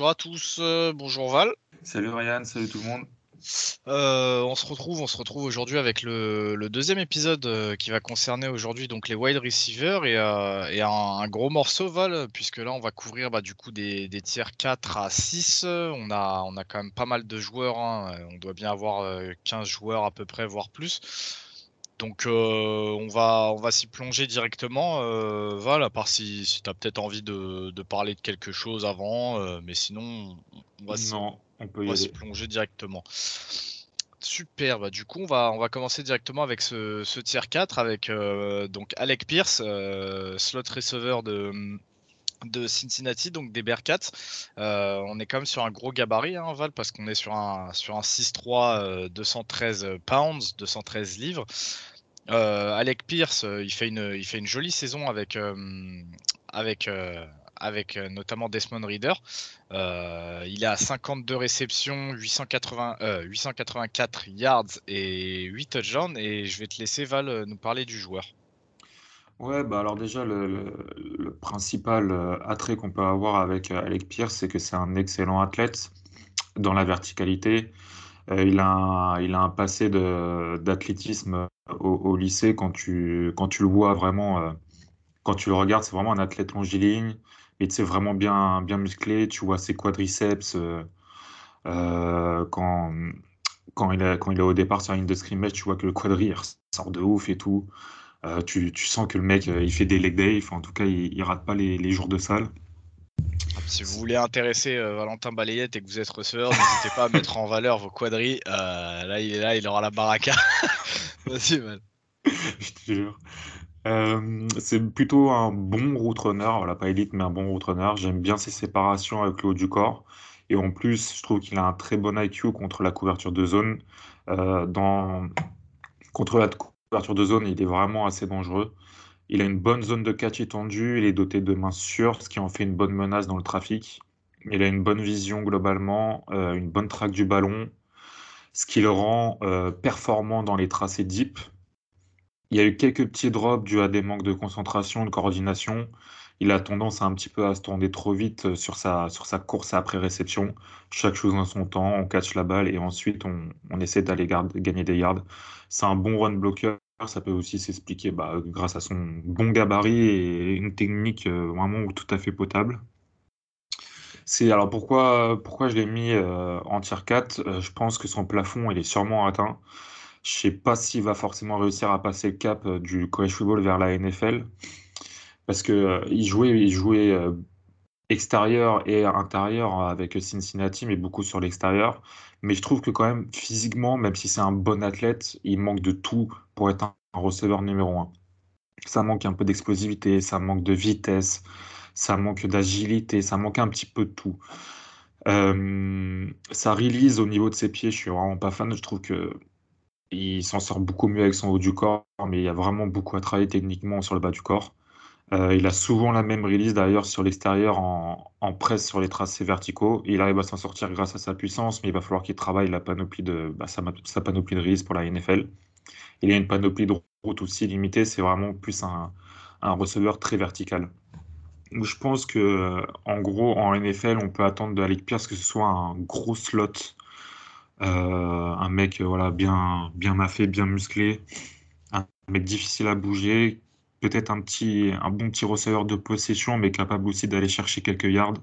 bonjour à tous, euh, bonjour Val. Salut Ryan, salut tout le monde. Euh, on se retrouve, on se retrouve aujourd'hui avec le, deuxième épisode euh, qui va concerner aujourd'hui donc les wide receivers et, un, gros morceau Val, puisque là on va couvrir bah, du coup des, tiers 4 à 6. On a, on a quand même pas mal de joueurs, hein. on doit bien avoir 15 joueurs à peu près, voire plus. Donc euh, on va, on va s'y plonger directement. Euh, Val, à part si, si tu as peut-être envie de, parler de quelque chose avant, euh, mais sinon on va s'y plonger directement. Super, bah, du coup on va, on va commencer directement avec ce, ce tier 4 avec donc Alec Pierce, slot receiver de, de Cincinnati, donc des Bearcats. on est quand même sur un gros gabarit, hein, Val, parce qu'on est sur un, sur un 6-3, 213 pounds, 213 livres. Euh, Alec Pierce, euh, il fait une, il fait une jolie saison avec, euh, avec, avec notamment Desmond Reader. il a 52 réceptions, 880, 884 yards et 8 touchdowns. Et je vais te laisser Val nous parler du joueur. Ouais, bah alors déjà, le, principal attrait qu'on peut avoir avec Alec Pierce, c'est que c'est un excellent athlète dans la verticalité. Il, a un, il a un passé d'athlétisme au, lycée, quand tu, quand tu le vois vraiment, euh, quand tu le regardes, c'est vraiment un athlète longiligne, et c'est vraiment bien, bien musclé. Tu vois ses quadriceps euh, euh, quand, quand, il est, quand il est au départ sur la ligne de scrimmage, tu vois que le quadri sort de ouf et tout. tu, tu, sens que le mec, il fait des leg day, en tout cas, il, il rate pas les, les jours de salle. Si vous voulez intéresser Valentin Balayette et que vous êtes receveur, n'hésitez pas à mettre en valeur vos quadris. là, il est là, il aura la baraka. Vas-y, man. Je te jure. Euh, c'est plutôt un bon route runner, voilà, pas élite, mais un bon route runner. J'aime bien ses séparations avec le haut du corps. Et en plus, je trouve qu'il a un très bon IQ contre la couverture de zone. Euh. Contre la couverture de zone, il est vraiment assez dangereux. Il a une bonne zone de catch étendue, il est doté de mains sûres, ce qui en fait une bonne menace dans le trafic. Il a une bonne vision globalement, euh, une bonne traque du ballon, ce qui le rend euh, performant dans les tracés deep. Il y a eu quelques petits drops dus à des manques de concentration, de coordination. Il a tendance à un petit peu à se tourner trop vite euh, sur sa, sur sa course après réception. Chaque chose en son temps, on catch la balle et ensuite on, on essaie d'aller gagner des yards. C'est un bon run blocker. Ça peut aussi s'expliquer bah, grâce à son bon gabarit et une technique euh, vraiment tout à fait potable. C'est alors pourquoi, pourquoi je l'ai mis euh, en tier 4 euh, Je pense que son plafond il est sûrement atteint. Je sais pas s'il va forcément réussir à passer le cap du college football vers la NFL parce que il jouait, il jouait extérieur et intérieur avec Cincinnati, mais beaucoup sur l'extérieur. Mais je trouve que quand même physiquement, même si c'est un bon athlète, il manque de tout pour être un, un receveur numéro 1. Ça manque un peu d'explosivité, ça manque de vitesse, ça manque d'agilité, ça manque un petit peu de tout. Euh, ça release au niveau de ses pieds, je suis vraiment pas fan. Je trouve que il s'en sort beaucoup mieux avec son haut du corps, mais il y a vraiment beaucoup à travailler techniquement sur le bas du corps. Euh, il a souvent la même release d'ailleurs sur l'extérieur en, presse sur les tracés verticaux. Il arrive à s'en sortir grâce à sa puissance, mais il va falloir qu'il travaille la panoplie de, bah, sa, panoplie de release pour la NFL. Il a une panoplie de route aussi limitée, c'est vraiment plus un, receveur très vertical. Je pense que, en gros, en NFL, on peut attendre de Alec Pierce que ce soit un gros slot, euh, un mec voilà, bien, bien maffé, bien musclé, un mec difficile à bouger, peut-être un, petit, un bon petit receveur de possession, mais capable aussi d'aller chercher quelques yards.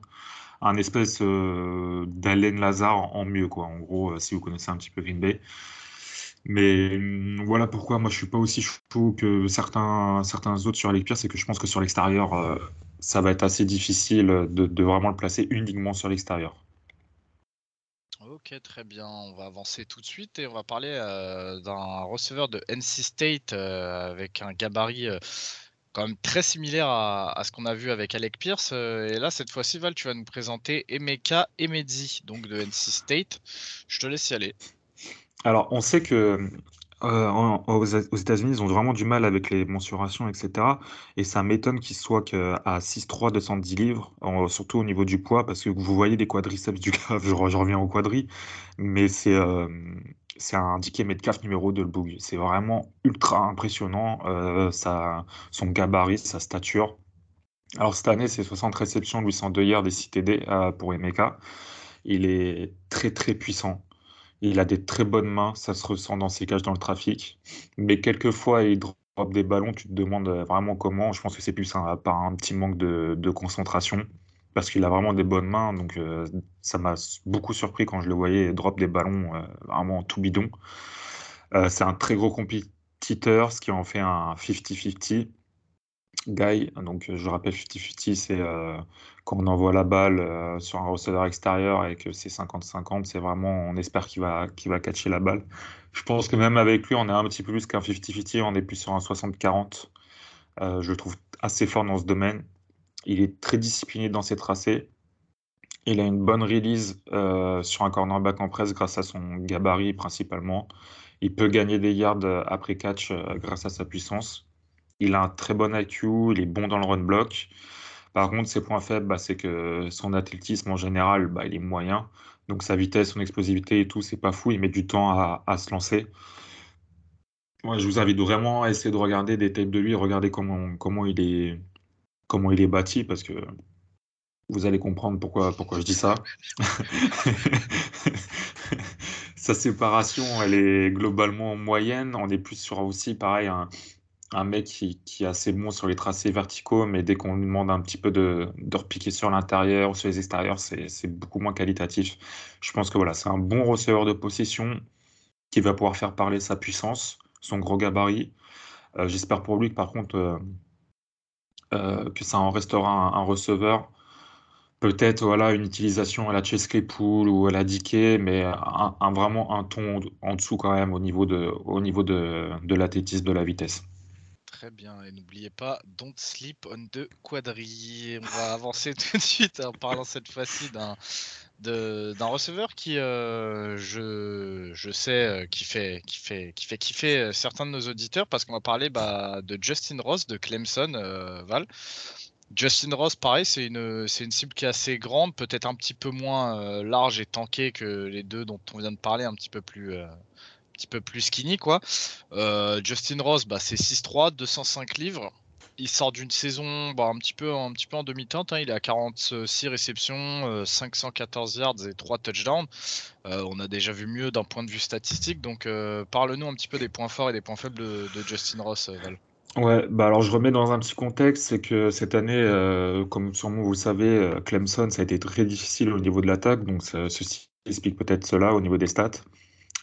Un espèce euh, Lazare en mieux, quoi. En gros, euh, si vous connaissez un petit peu Green Bay. Mais hum, voilà pourquoi moi je suis pas aussi chaud que certains, certains autres sur Pierce, c'est que je pense que sur l'extérieur, ça va être assez difficile de, vraiment le placer uniquement sur l'extérieur. Ok, très bien. On va avancer tout de suite et on va parler euh, d'un receveur de NC State euh, avec un gabarit euh, quand même très similaire à, ce qu'on a vu avec Alec Pierce. et là, cette fois-ci, Val, tu vas nous présenter Emeka Emedi, donc de NC State. Je te laisse y aller. Alors, on sait que euh, aux États-Unis, ils ont vraiment du mal avec les mensurations, etc. Et ça m'étonne qu'ils soient qu'à 6'3", 210 livres, surtout au niveau du poids, parce que vous voyez des quadriceps du gars, je, reviens au quadri, mais c'est euh, c'est un 10 Metcalf numéro 2, le boug. C'est vraiment ultra impressionnant, euh, son gabarit, sa stature. Alors cette année, c'est 60 réceptions, 802 yards et 6 TD pour Emeka. Il est très très puissant. Il a des très bonnes mains, ça se ressent dans ses cages dans le trafic. Mais quelquefois, il drop des ballons, tu te demandes vraiment comment. Je pense que c'est plus un, par un petit manque de, concentration, parce qu'il a vraiment des bonnes mains. Donc euh, ça m'a beaucoup surpris quand je le voyais drop des ballons euh, vraiment tout bidon. Euh, c'est un très gros compétiteur, ce qui en fait un 50-50 guy. Donc je rappelle 50-50, c'est quand on envoie la balle sur un receveur extérieur et que c'est 50-50, c'est vraiment, on espère qu'il va, qu'il va catcher la balle. Je pense que même avec lui, on est un petit peu plus qu'un 50-50, on est plus sur un 60-40. je le trouve assez fort dans ce domaine. Il est très discipliné dans ses tracés. Il a une bonne release sur un cornerback en presse grâce à son gabarit principalement. Il peut gagner des yards après catch grâce à sa puissance. Il a un très bon IQ, il est bon dans le run block. Par contre, ses points faibles, bah, c'est que son athlétisme en général, bah, il est moyen. Donc sa vitesse, son explosivité et tout, c'est pas fou. Il met du temps à, se lancer. Moi, je vous invite vraiment à essayer de regarder des tapes de lui, regarder comment, comment, il, est, comment il est bâti, parce que vous allez comprendre pourquoi, pourquoi je dis ça. Sa séparation, elle est globalement moyenne. On est plus sur aussi, pareil, un, un mec qui, qui, est assez bon sur les tracés verticaux, mais dès qu'on lui demande un petit peu de, de repiquer sur l'intérieur ou sur les extérieurs, c'est beaucoup moins qualitatif. Je pense que voilà, c'est un bon receveur de possession qui va pouvoir faire parler sa puissance, son gros gabarit. Euh, j'espère pour lui que par contre, euh, euh, que ça en restera un, receveur. Peut-être voilà, une utilisation à la Claypool ou à la Dickey, mais un, vraiment un ton en dessous quand même au niveau de, au niveau de, de l'athlétisme, de la vitesse. Très bien, et n'oubliez pas, don't sleep on the quadri. On va avancer tout de suite en parlant cette fois-ci d'un d'un receveur qui, euh, je, je, sais, euh, qui fait, qui, fait, qui fait kiffer euh, certains de nos auditeurs parce qu'on va parler bah, de Justin Ross de Clemson, Val. Justin Ross, pareil, c'est une, une cible qui est assez grande, peut-être un petit peu moins large et tankée que les deux dont on vient de parler, un petit peu plus, petit peu plus skinny quoi. Euh, Justin Ross, bah, c'est 6-3, 205 livres. Il sort d'une saison bah, un, petit peu, un petit peu en demi-teinte. Hein. Il a 46 réceptions, 514 euh, yards et 3 touchdowns. Euh, on a déjà vu mieux d'un point de vue statistique. Donc parle-nous un petit peu des points forts et des points faibles de, Justin Ross, Val. Ouais, bah alors je remets dans un petit contexte, c'est que cette année, comme sûrement vous le savez, Clemson, ça a été très difficile au niveau de l'attaque, donc ceci explique peut-être cela au niveau des stats.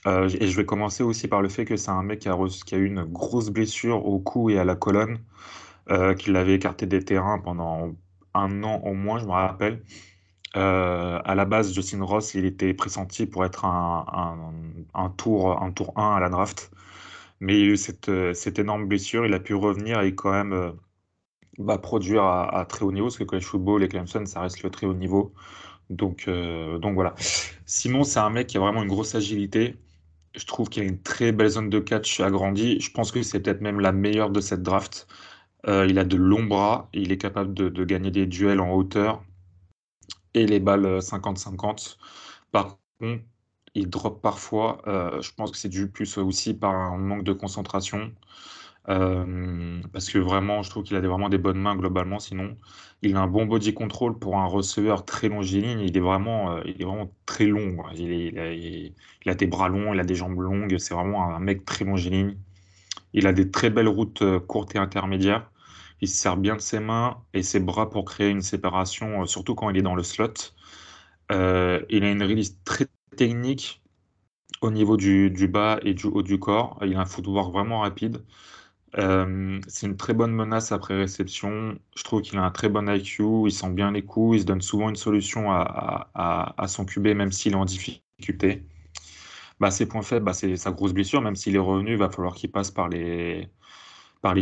Euh, et je vais commencer aussi par le fait que c'est un mec qui a, eu une grosse blessure au cou et à la colonne, euh, qui l'avait écarté des terrains pendant un an au moins, je me rappelle. Euh, à la base, Justin Ross, il était pressenti pour être un, un, tour, un tour 1 à la draft. Mais il a eu cette, cette énorme blessure. Il a pu revenir et quand même bah, produire à, très haut niveau, parce que college football et Clemson, ça reste le très haut niveau. Donc, donc voilà. Sinon, c'est un mec qui a vraiment une grosse agilité. Je trouve qu'il a une très belle zone de catch agrandie. Je pense que c'est peut-être même la meilleure de cette draft. Euh, il a de longs bras, il est capable de, gagner des duels en hauteur et les balles 50-50. Par contre, il drop parfois. Euh, je pense que c'est dû plus aussi par un manque de concentration. Euh, parce que vraiment, je trouve qu'il a vraiment des bonnes mains globalement. Sinon, il a un bon body control pour un receveur très longiligne. Il est vraiment, euh, il est vraiment très long. Il, a, des bras longs, il a des jambes longues. C'est vraiment un mec très longiligne. Il a des très belles routes euh, courtes et intermédiaires. Il se sert bien de ses mains et ses bras pour créer une séparation, surtout quand il est dans le slot. il a une release très technique au niveau du, du, bas et du haut du corps. Il a un footwork vraiment rapide. Euh, c'est une très bonne menace après réception. Je trouve qu'il a un très bon IQ, il sent bien les coups, il se donne souvent une solution à, à, son QB, même s'il est en difficulté. Bah, ses points faibles, bah, c'est sa grosse blessure, même s'il est revenu, il va falloir qu'il passe par les,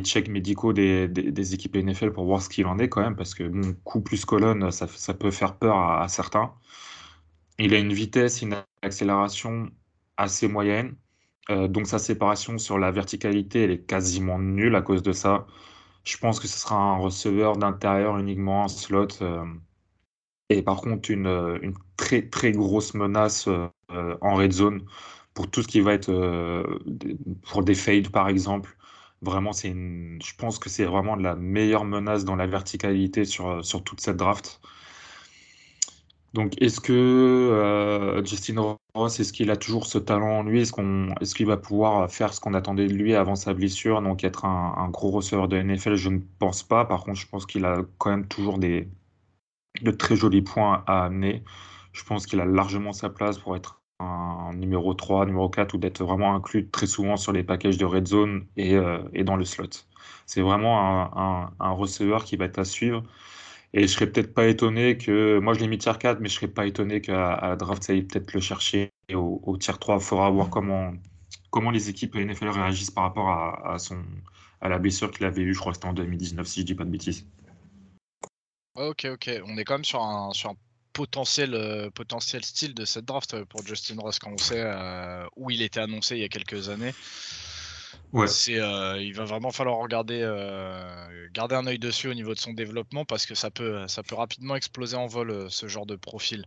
checks médicaux des, des, équipes NFL pour voir ce qu'il en est quand même, parce que bon, coup plus colonne, ça, peut faire peur à certains. Il a une vitesse, une accélération assez moyenne. Euh, donc sa séparation sur la verticalité, elle est quasiment nulle à cause de ça. Je pense que ce sera un receveur d'intérieur uniquement en slot. Euh, et par contre, une, euh, une, très très grosse menace en red zone pour tout ce qui va être pour des fades par exemple, Vraiment, je pense que c'est vraiment la meilleure menace dans la verticalité sur, sur toute cette draft. Donc, est-ce que euh, Justin Ross, est-ce qu'il a toujours ce talent en lui? Est-ce qu'on, est-ce qu'il va pouvoir faire ce qu'on attendait de lui avant sa blessure, donc être un, gros receveur de NFL Je ne pense pas. Par contre, je pense qu'il a quand même toujours des, de très jolis points à amener. Je pense qu'il a largement sa place pour être un numéro 3, numéro 4, ou d'être vraiment inclus très souvent sur les packages de red zone et, euh, et dans le slot. C'est vraiment un, un, un receveur qui va être à suivre. Et je serais peut-être pas étonné que, moi je l'ai mis tier 4, mais je serais pas étonné qu'à la draft, ça aille peut-être le chercher au, au tier 3. Il faudra voir comment, comment les équipes NFL réagissent par rapport à, à la blessure qu'il avait eue, je crois que c'était en 2019, si je dis pas de bêtises. Ok, ok. On est quand même sur un, sur un potentiel, euh, potentiel style de cette draft euh, pour Justin Ross quand on sait euh, où il était annoncé il y a quelques années. Euh, il va vraiment falloir regarder, euh, garder un œil dessus au niveau de son développement parce que ça peut, ça peut rapidement exploser en vol euh, ce genre de profil.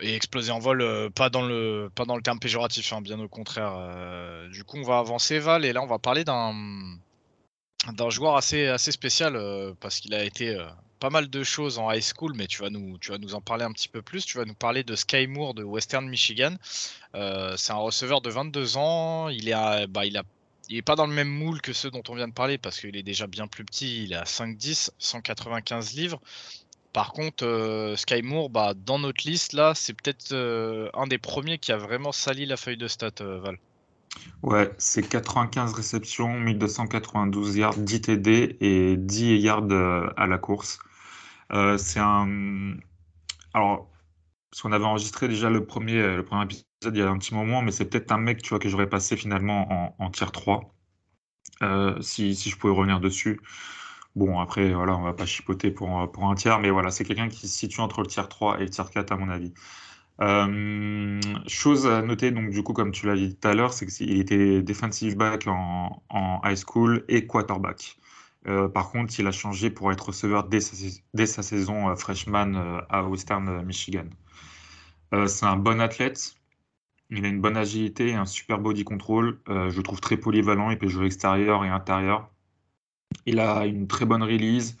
Et exploser en vol, pas dans le, pas dans le terme péjoratif, hein, bien au contraire. Du coup, on va avancer Val et là on va parler d'un, d'un joueur assez, assez spécial parce qu'il a été pas mal de choses en high school, mais tu vas nous, tu vas nous en parler un petit peu plus. Tu vas nous parler de Sky Moore de Western Michigan. C'est un receveur de 22 ans. Il est, bah, il a il est pas dans le même moule que ceux dont on vient de parler parce qu'il est déjà bien plus petit. Il est à 5'10, 195 livres. Par contre, euh, Sky Moore, bah, dans notre liste, là, c'est peut-être euh, un des premiers qui a vraiment sali la feuille de stats, euh, Val. Ouais, c'est 95 réceptions, 1292 yards, 10 TD et 10 yards euh, à la course. C'est un. Alors, parce qu'on avait enregistré déjà le premier, le premier épisode il y a un petit moment, mais c'est peut-être un mec, tu vois, que j'aurais passé finalement en, en tier 3, euh, si, si je pouvais revenir dessus. Bon, après, voilà, on va pas chipoter pour, pour un tiers, mais voilà, c'est quelqu'un qui se situe entre le tier 3 et le tier 4, à mon avis. Euh, chose à noter, donc du coup, comme tu l'as dit tout à l'heure, c'est qu'il était defensive back en, high school et quarterback. Euh, par contre, il a changé pour être receveur dès sa, saison freshman à Western Michigan. C'est un bon athlète. Il a une bonne agilité et un super body control. Euh, je le trouve très polyvalent. Il peut jouer extérieur et intérieur. Il a une très bonne release.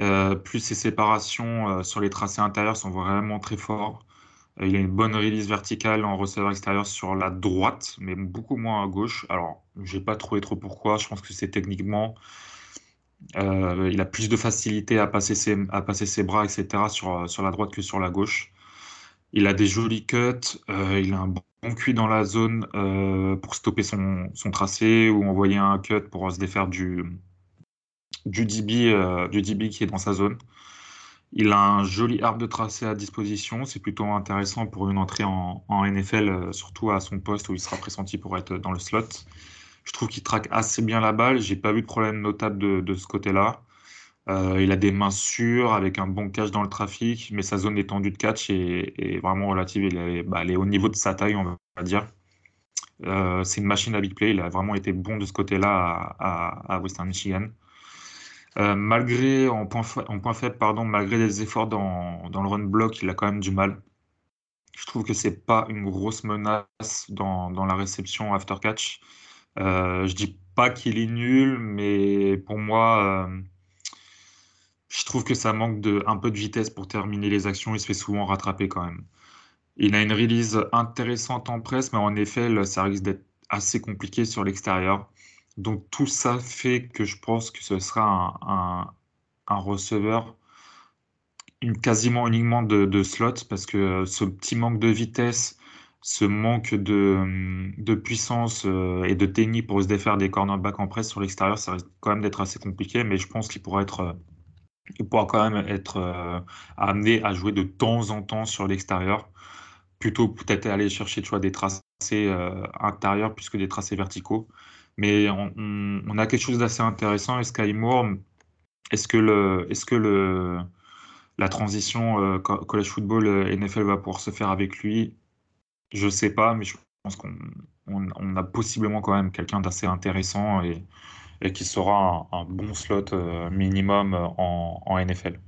Euh, plus ses séparations euh, sur les tracés intérieurs sont vraiment très forts. Il a une bonne release verticale en receveur extérieur sur la droite, mais beaucoup moins à gauche. Alors, j'ai pas trouvé trop pourquoi. Je pense que c'est techniquement. Il a plus de facilité à passer ses, bras, etc. sur, la droite que sur la gauche. Il a des jolis cuts. il a un cuit dans la zone euh, pour stopper son, tracé ou envoyer un cut pour se défaire du, du DB, euh, qui est dans sa zone. Il a un joli arbre de tracé à disposition. C'est plutôt intéressant pour une entrée en, NFL, euh, surtout à son poste où il sera pressenti pour être dans le slot. Je trouve qu'il traque assez bien la balle. J'ai pas vu de problème notable de ce côté-là. Euh, il a des mains sûres avec un bon catch dans le trafic, mais sa zone d'étendue de catch est, vraiment relative. Il est, bah, elle est au niveau de sa taille, on va dire. Euh, c'est une machine à big play. Il a vraiment été bon de ce côté-là à, Western Michigan. Euh, malgré, en point, faible, pardon, malgré des efforts dans, le run block, il a quand même du mal. Je trouve que c'est pas une grosse menace dans, la réception after catch. Euh, je dis pas qu'il est nul, mais pour moi, je trouve que ça manque de un peu de vitesse pour terminer les actions. Il se fait souvent rattraper quand même. Il a une release intéressante en presse, mais en effet, ça risque d'être assez compliqué sur l'extérieur. Donc tout ça fait que je pense que ce sera un, un, receveur une, quasiment uniquement de, de slot parce que ce petit manque de vitesse, ce manque de, de puissance euh, et de technique pour se défaire des cornerbacks en presse sur l'extérieur, ça risque quand même d'être assez compliqué, mais je pense qu'il pourra être, euh, il pourra quand même être euh, amené à jouer de temps en temps sur l'extérieur, plutôt peut-être aller chercher des tracés euh, intérieurs plus que des tracés verticaux. Mais on, a quelque chose d'assez intéressant et Sky Moore, est-ce que le, est-ce que le, la transition euh, co- college football euh, NFL va pouvoir se faire avec lui? Je sais pas, mais je pense qu'on on, on a possiblement quand même quelqu'un d'assez intéressant et qui sera un, bon slot euh, minimum euh, en NFL.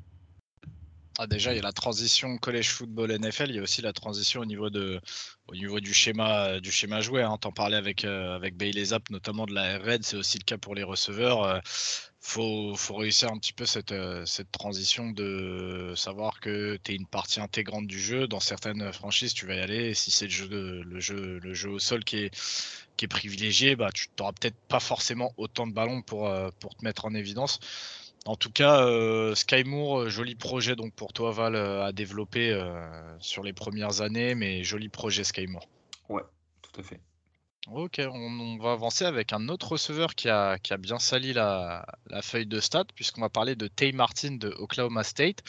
Ah, déjà, il y a la transition college football NFL, il y a aussi la transition au niveau, de, au niveau du, schéma, du schéma joué. Hein. T'en parlais avec, euh, avec Bailey Zapp, notamment de la Red, c'est aussi le cas pour les receveurs. Euh, faut, faut, réussir un petit peu cette, euh, cette transition de savoir que tu es une partie intégrante du jeu. Dans certaines franchises, tu vas y aller. Si c'est le jeu, le, jeu, le jeu au sol qui est, qui est privilégié, bah, tu n'auras peut-être pas forcément autant de ballons pour, pour te mettre en évidence. En tout cas, euh, euh, joli projet donc pour toi Val euh, à développer sur les premières années, mais joli projet Skymour. Ouais, tout à fait. Ok, on, va avancer avec un autre receveur qui a, qui a bien sali la, feuille de stats, puisqu'on va parler de Tay Martin de Oklahoma State.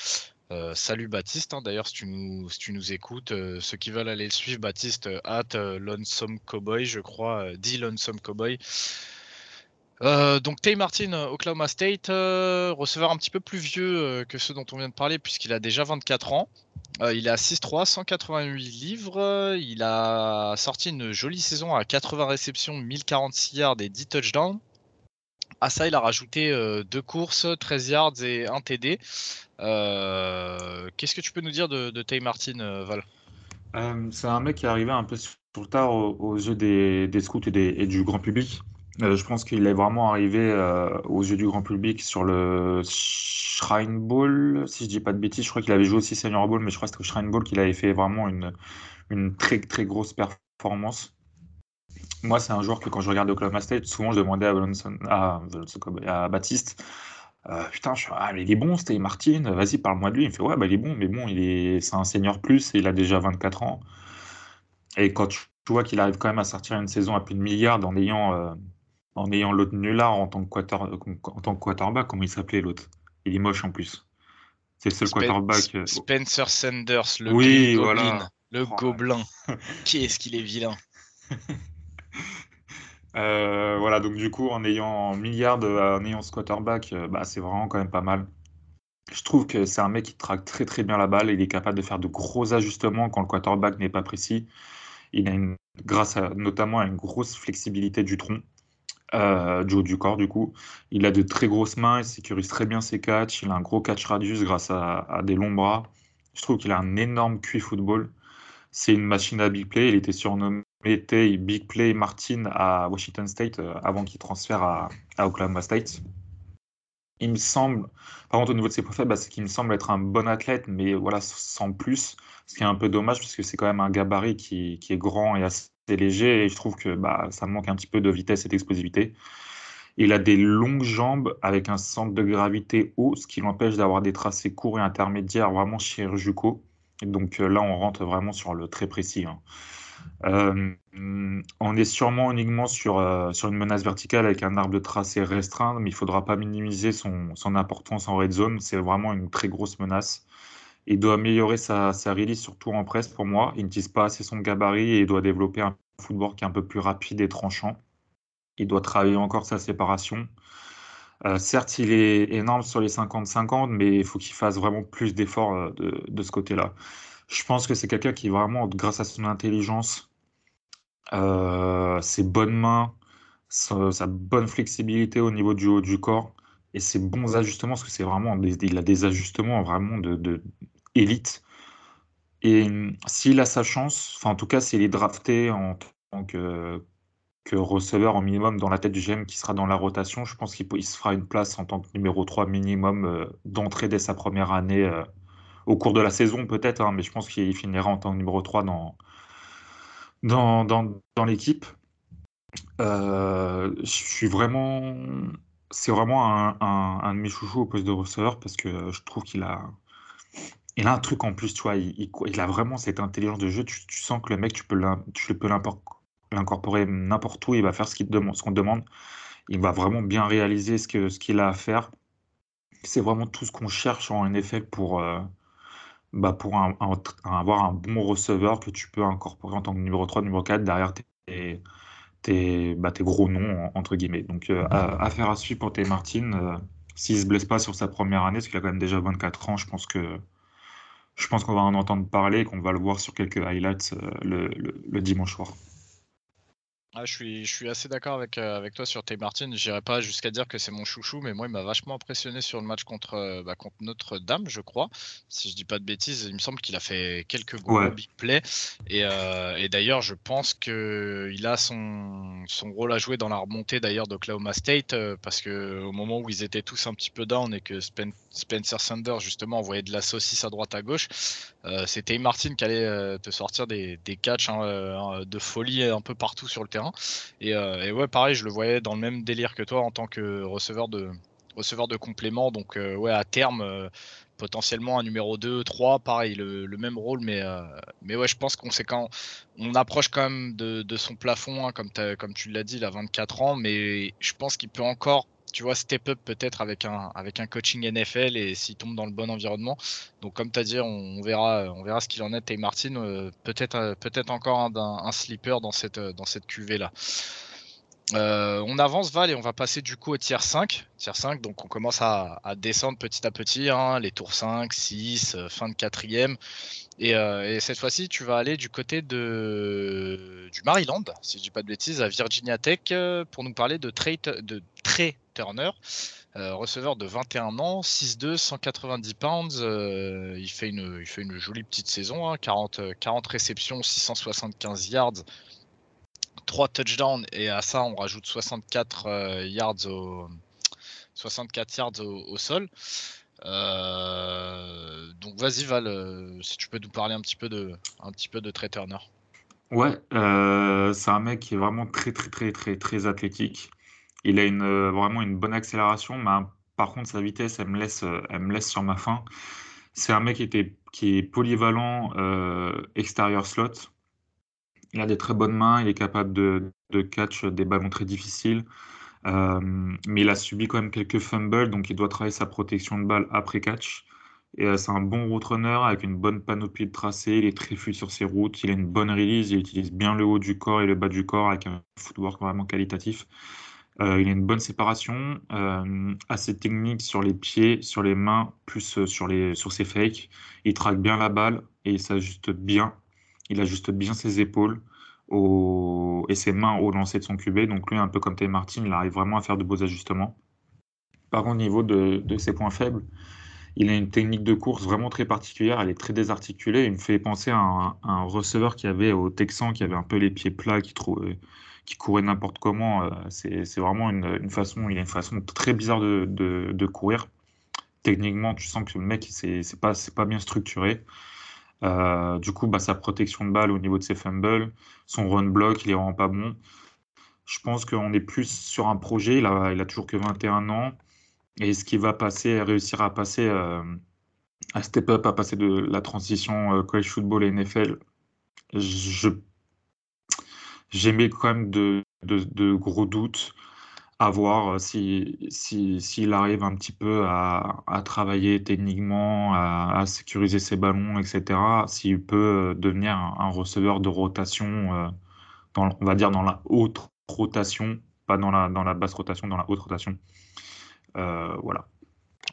salut Baptiste, hein. d'ailleurs si, tu nous, si tu nous écoutes, ceux qui veulent aller le suivre, Baptiste, at Lonesome Cowboy, je crois, dit Lonesome Cowboy. Euh, donc Tay Martin, euh, Oklahoma State, euh, receveur un petit peu plus vieux que ceux dont on vient de parler puisqu'il a déjà 24 ans. il est à 6-3, 188 livres. Il a sorti une jolie saison à 80 réceptions, 1046 yards et 10 touchdowns. À ça, il a rajouté deux courses, 13 yards et un TD. Qu'est-ce que tu peux nous dire de, de Tay Martin, Val? C'est un mec qui est arrivé un peu sur le tard aux, yeux des, scouts et du grand public. Euh, je pense qu'il est vraiment arrivé euh, aux yeux du grand public sur le Shrine Ball, si je dis pas de bêtises. Je crois qu'il avait joué aussi Senior Ball, mais je crois que c'était au Shrine Ball qu'il avait fait vraiment une, une très très grosse performance. Moi, c'est un joueur que quand je regarde Oklahoma State, souvent je demandais à, à, Baptiste euh, Putain, ah, il est bon, c'était Martin, vas-y, parle-moi de lui. Il me fait Ouais, bah, il est bon, mais bon, il est, c'est un senior plus et il a déjà 24 ans. Et quand tu vois qu'il arrive quand même à sortir une saison à plus de milliards en ayant en ayant l'autre nulard en tant que, quarter, en tant que quarterback, comment il s'appelait l'autre? Il est moche en plus. C'est le seul quarterback. Euh, Spencer Sanders, le oui, voilà. le oh, gobelin. Qui est-ce qu'il est vilain? Euh, Voilà, donc du coup, en ayant milliard, en ayant ce quarterback, euh, bah, c'est vraiment quand même pas mal. Je trouve que c'est un mec qui traque très très bien la balle. Il est capable de faire de gros ajustements quand le quarterback n'est pas précis. Il a une, grâce à, notamment à une grosse flexibilité du tronc euh, du du coup. Il a de très grosses mains, il sécurise très bien ses catchs, il a un gros catch radius grâce à, des longs bras. Je trouve qu'il a un énorme QI football. C'est une machine à big play. Il était surnommé Big Play Martin à Washington State euh, avant qu'il transfère à, Oklahoma State. Il me semble, par contre au niveau de ses profils, bah, c'est qu'il me semble être un bon athlète, mais voilà, sans plus. Ce qui est un peu dommage, puisque c'est quand même un gabarit qui est grand et assez c'est léger et je trouve que bah, ça manque un petit peu de vitesse et d'explosivité. Il a des longues jambes avec un centre de gravité haut, ce qui l'empêche d'avoir des tracés courts et intermédiaires vraiment chirurgicaux. donc euh, là, on rentre vraiment sur le très précis. Hein. Euh, on est sûrement uniquement sur, euh, sur une menace verticale avec un arbre de tracé restreint, mais il ne faudra pas minimiser son, son importance en red zone. C'est vraiment une très grosse menace. Il doit améliorer sa, sa release, surtout en presse pour moi. Il n'utilise pas assez son gabarit et il doit développer un footwork un peu plus rapide et tranchant. Il doit travailler encore sa séparation. Euh, certes, il est énorme sur les 50-50, mais il faut qu'il fasse vraiment plus d'efforts euh, de, ce côté-là. Je pense que c'est quelqu'un qui vraiment, grâce à son intelligence, euh, ses bonnes mains, sa, bonne flexibilité au niveau du haut du corps et ses bons ajustements, parce que c'est vraiment, il a des ajustements vraiment de élite. Et s'il a sa chance, enfin en tout cas s'il est drafté en tant que, receveur en minimum dans la tête du GM qui sera dans la rotation, je pense qu'il se fera une place en tant que numéro 3 minimum euh, d'entrée dès sa première année euh, au cours de la saison peut-être, hein, mais je pense qu'il finira en tant que numéro 3 dans, dans, dans, l'équipe. Euh, je suis vraiment... C'est vraiment un, un de mes chouchous au poste de receveur parce que je trouve qu'il a il a un truc en plus, tu vois, il, a vraiment cette intelligence de jeu. Tu, sens que le mec, tu peux l'incorporer n'importe où, il va faire ce qu'on demande, demande. Il va vraiment bien réaliser ce qu'il ce a à faire. C'est vraiment tout ce qu'on cherche en NFL pour, euh, bah pour avoir un bon receveur que tu peux incorporer en tant que numéro 3, numéro 4 derrière tes, tes, bah, tes gros noms, entre guillemets. Donc, euh, affaire à suivre pour tes Martin. Euh, s'il ne se blesse pas sur sa première année, parce qu'il a quand même déjà 24 ans, je pense que je pense qu'on va en entendre parler et qu'on va le voir sur quelques highlights euh, le, dimanche soir. Ah, je, suis, je suis assez d'accord avec, euh, avec toi sur Tay Martin. J'irai pas jusqu'à dire que c'est mon chouchou, mais moi, il m'a vachement impressionné sur le match contre, euh, bah, contre Notre-Dame, je crois. Si je dis pas de bêtises, il me semble qu'il a fait quelques gros big plays. Et, euh, et d'ailleurs, je pense qu'il a son, son rôle à jouer dans la remontée d'ailleurs d'Oklahoma State, parce que au moment où ils étaient tous un petit peu down et que Spencer Sanders, justement, envoyait de la saucisse à droite à gauche, c'était Martin qui allait te sortir des, des catchs hein, de folie un peu partout sur le terrain. Euh, et, ouais, pareil, je le voyais dans le même délire que toi en tant que receveur de, receveur de complément. Donc, euh, ouais, à terme, euh, potentiellement un numéro 2, 3, pareil, le, même rôle. Mais, mais ouais, je pense qu'on sait quand on approche quand même de, son plafond, hein, comme, comme tu l'as dit, il a 24 ans. Mais je pense qu'il peut encore tu vois, step up peut-être avec un, avec un coaching NFL et s'il tombe dans le bon environnement. Donc, comme tu as dit, on, verra, on verra ce qu'il en est. Tay Martin, euh, peut-être euh, peut-être encore un, un, sleeper dans cette, dans cette QV-là. Euh, on avance Val et on va passer du coup au tiers 5. Tiers 5, donc on commence à, descendre petit à petit, hein, les tours 5, 6, fin de quatrième. Et, et cette fois-ci, tu vas aller du côté de, du Maryland, si je dis pas de bêtises, à Virginia Tech, pour nous parler de Trey, Turner. Euh, receveur de 21 ans, 6'2, 190 pounds. Euh, il, fait une, il fait une jolie petite saison, 40, hein. 40 réceptions, 675 yards, 3 touchdowns et à ça on rajoute 64 euh, yards au, 64 yards au, sol. Donc vas-y Val, si tu peux nous parler un petit peu de, un. Ouais, c'est un mec qui est vraiment très très très très très athlétique. Il a une, euh, vraiment une bonne accélération, mais par contre, sa vitesse, elle me laisse, euh, elle me laisse sur ma faim. C'est un mec qui, était, est polyvalent euh, extérieur slot. Il a des très bonnes mains, il est capable de, de catch des ballons très difficiles. Mais il a subi quand même quelques fumbles, donc il doit travailler sa protection de balle après catch. Et c'est un bon route runner avec une bonne panoplie de tracés. Il est très fluide sur ses routes. Il a une bonne release. Il utilise bien le haut du corps et le bas du corps avec un footwork vraiment qualitatif. Euh, il a une bonne séparation, euh, assez technique sur les pieds, sur les mains, plus euh, sur, les, sur ses fakes. Il traque bien la balle et il s'ajuste bien. Il ajuste bien ses épaules et ses mains au lancer de son QB. Donc lui, un peu comme Tay Martin, il arrive vraiment à faire de beaux ajustements. Par contre, au niveau de, ses points faibles, il a une technique de course vraiment très particulière. Elle est très désarticulée. Il me fait penser à un, receveur qui avait au Texan, qui avait un peu les pieds plats, qui qui courait n'importe comment. Euh, c'est vraiment une, façon, il a une façon très bizarre de, courir. Techniquement, tu sens que le mec, c'est pas bien structuré. Euh, du coup, bah, sa protection de balle au niveau de ses fumbles, son run block, il est vraiment pas bon. Je pense qu'on est plus sur un projet. Il a, toujours que 21 ans. Et ce qui va passer, réussir à passer, euh, à step up, à passer de la transition college football et NFL, j'ai mis quand même de, gros doutes à voir si s'il arrive un petit peu à, travailler techniquement, à, sécuriser ses ballons, etc. S'il peut devenir un, receveur de rotation, euh, dans, on va dire dans la haute rotation, pas dans la, dans la basse rotation, dans la haute rotation. Euh, voilà.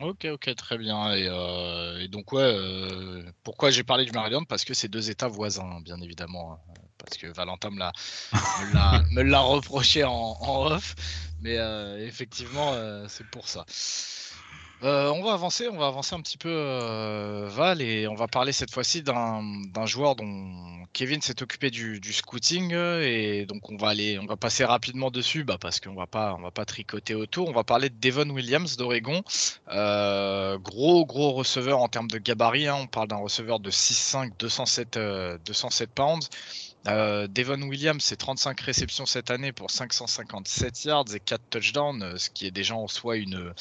Ok, ok, très bien. Et, euh, donc, ouais, pourquoi j'ai parlé du Maryland? Parce que c'est deux États voisins, bien évidemment. Hein parce que Valentin me l'a reproché en, off. Mais euh, effectivement, euh, c'est pour ça. Euh, on va avancer, on va avancer un petit peu Val et on va parler cette fois-ci d'un joueur dont Kevin s'est occupé du, scouting et donc on va aller, on va passer rapidement dessus bah, parce qu'on va pas, on va pas tricoter autour. On va parler de Devon Williams d'Oregon, gros gros receveur en termes de gabarit. Hein. on parle d'un receveur de 6'5", 207 207 pounds. Euh, Devon Williams, c'est 35 réceptions cette année pour 557 yards et 4 touchdowns, euh, ce qui est déjà en soi une,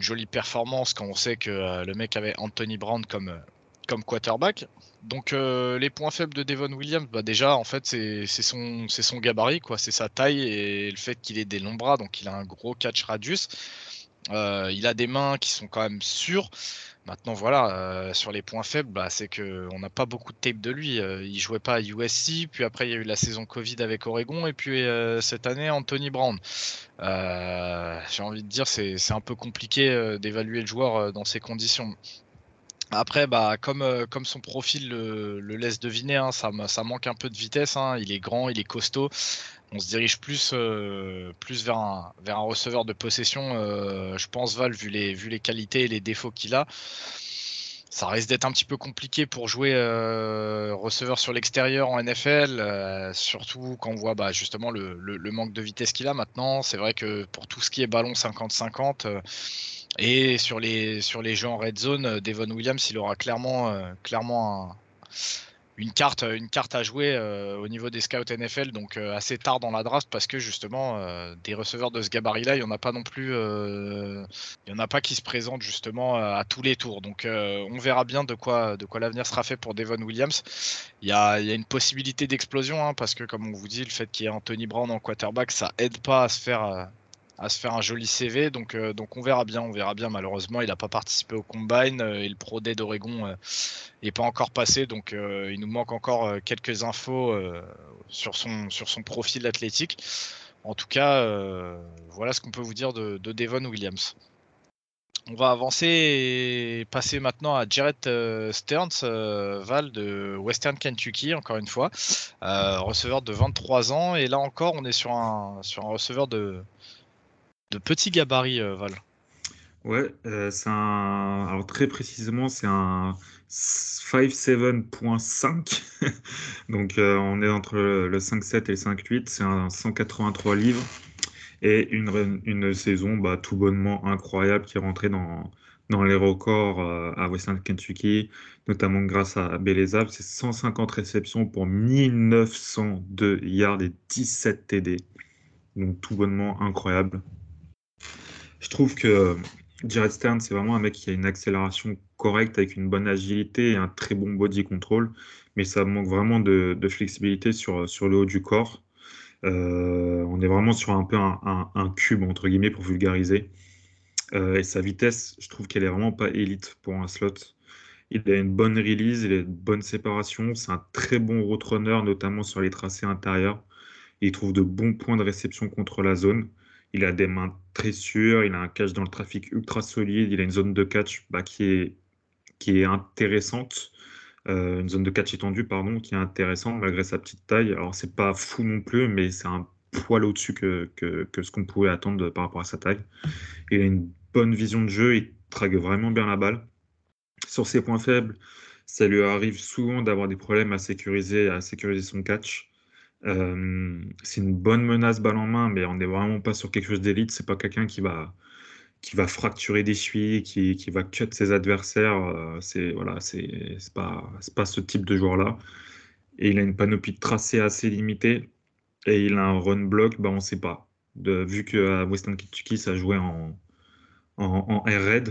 jolie performance quand on sait que euh, le mec avait Anthony Brown comme, quarterback. Donc les points faibles de Devon Williams, bah déjà en fait c'est son, son gabarit, quoi, c'est sa taille et le fait qu'il ait des longs bras, donc il a un gros catch radius. Il a des mains qui sont quand même sûres. Maintenant, voilà, euh, sur les points faibles, bah, c'est qu'on n'a pas beaucoup de tape de lui. Euh, il jouait pas à USC, puis après, il y a eu la saison Covid avec Oregon, et puis euh, cette année, Anthony Brown. J'ai envie de dire, c'est un peu compliqué d'évaluer le joueur dans ces conditions. Après, bah, comme, son profil le, laisse deviner, hein, ça, ça, manque un peu de vitesse. Hein. il est grand, il est costaud. On se dirige plus, plus vers, un, vers un receveur de possession, je pense, Val, vu les, vu les qualités et les défauts qu'il a ça risque d'être un petit peu compliqué pour jouer receveur sur l'extérieur en NFL, surtout quand on voit bah, justement le, manque de vitesse qu'il a maintenant. C'est vrai que pour tout ce qui est ballon 50-50 et sur les, sur les jeux en red zone, Devon Williams, il aura clairement, clairement un, une carte, une carte à jouer euh, au niveau des scouts NFL, donc euh, assez tard dans la draft, parce que justement, euh, des receveurs de ce gabarit-là, il n'y en a pas non plus, il y en a pas qui se présentent justement à tous les tours. Donc on verra bien de quoi, de quoi l'avenir sera fait pour Devon Williams. Il y a, y a, une possibilité d'explosion, hein, parce que comme on vous dit, le fait qu'il y ait Anthony Brown en quarterback, ça aide pas à se faire à se faire un joli CV. Donc, euh, donc on verra bien, on verra bien. Malheureusement, il n'a pas participé au combine euh, et le Pro Day d'Oregon n'est euh, pas encore passé. Donc il nous manque encore quelques infos sur, son, sur son profil athlétique. En tout cas, voilà ce qu'on peut vous dire de, Devon Williams. On va avancer et passer maintenant à Jared Stearns, Val de Western Kentucky, encore une fois, receveur de 23 ans. Et là encore, on est sur un, sur un receveur de, de petits gabarits, euh, Val. Ouais, euh, c'est un. Alors, très précisément, c'est un 5.7.5. Donc, euh, on est entre le 5.7 et le 5.8. C'est un 183 livres. Et une, une saison bah, tout bonnement incroyable qui est rentrée dans, dans les records à Western Kentucky, notamment grâce à Belezab. C'est 150 réceptions pour 1902 yards et 17 TD. Donc, tout bonnement incroyable. Je trouve que Jared Stern, c'est vraiment un mec qui a une accélération correcte avec une bonne agilité et un très bon body control, mais ça manque vraiment de, flexibilité sur, sur le haut du corps. Euh, on est vraiment sur un peu un, cube, entre guillemets, pour vulgariser. Euh, et sa vitesse, je trouve qu'elle est vraiment pas élite pour un slot. Il a une bonne release, il a une bonne séparation, c'est un très bon route runner, notamment sur les tracés intérieurs. Il trouve de bons points de réception contre la zone. Il a des mains très sûres, il a un catch dans le trafic ultra solide, il a une zone de catch bah, qui, est, qui est intéressante, euh, une zone de catch étendue, pardon, qui est intéressante malgré sa petite taille. Alors, c'est pas fou non plus, mais c'est un poil au-dessus que, que, ce qu'on pouvait attendre par rapport à sa taille. Il a une bonne vision de jeu, il trague vraiment bien la balle. Sur ses points faibles, ça lui arrive souvent d'avoir des problèmes à sécuriser, à sécuriser son catch. Euh, c'est une bonne menace balle en main, mais on n'est vraiment pas sur quelque chose d'élite. C'est pas quelqu'un qui va, qui va fracturer des chevilles, qui, qui va cut ses adversaires. Euh, c'est voilà, c'est pas, pas ce type de joueur-là. Et il a une panoplie de tracés assez limitée. Et il a un run block, bah on sait pas. De, vu qu'à Western Kentucky, ça jouait en, en, en air raid,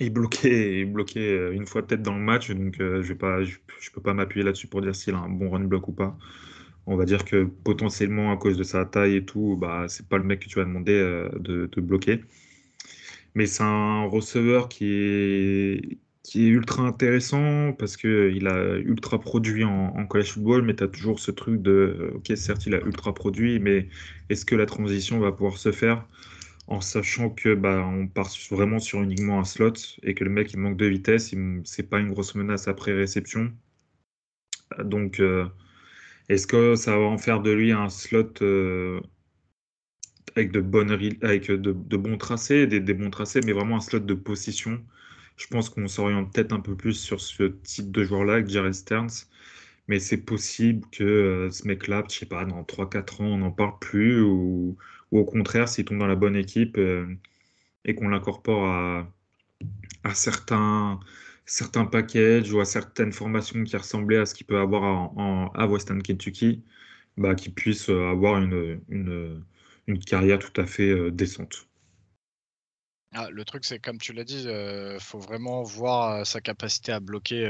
il bloquait, bloqué euh, une fois peut-être dans le match, donc je je peux pas m'appuyer là-dessus pour dire s'il a un bon run block ou pas on va dire que potentiellement à cause de sa taille et tout, bah c'est pas le mec que tu vas demander euh, de, bloquer. Mais c'est un receveur qui est, ultra intéressant parce qu'il a ultra produit en, college football, mais tu as toujours ce truc de, ok, certes, il a ultra produit, mais est-ce que la transition va pouvoir se faire en sachant que bah, on part vraiment sur uniquement un slot et que le mec il manque de vitesse, c'est pas une grosse menace après réception. Donc, euh, est-ce que ça va en faire de lui un slot euh, avec, de, bonnes, avec de, bons tracés, des, bons tracés, mais vraiment un slot de position Je pense qu'on s'oriente peut-être un peu plus sur ce type de joueur-là avec Jared Stearns. Mais c'est possible que euh, ce mec-là, je sais pas, dans 3-4 ans, on n'en parle plus, ou, au contraire, s'il tombe dans la bonne équipe euh, et qu'on l'incorpore à certains certains packages ou à certaines formations qui ressemblaient à ce qu'il peut avoir en, à Western Kentucky, bah, qui puisse euh, avoir une, une, carrière tout à fait euh, décente. Ah, le truc, c'est comme tu l'as dit, il euh, faut vraiment voir sa capacité à bloquer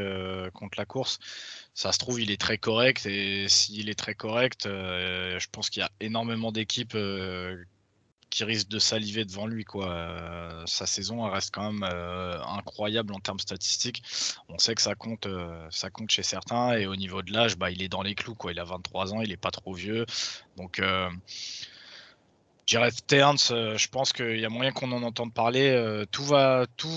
contre la course. Ça se trouve, il est très correct et s'il est très correct, je pense qu'il y a énormément d'équipes qui risque de saliver devant lui. Quoi. Euh, sa saison reste quand même euh, incroyable en termes statistiques. On sait que ça compte, euh, ça compte chez certains. Et au niveau de l'âge, bah, il est dans les clous. Quoi. Il a 23 ans, il n'est pas trop vieux. Donc, Jared Stearns, je pense qu'il y a moyen qu'on en entende parler. tout va, tout,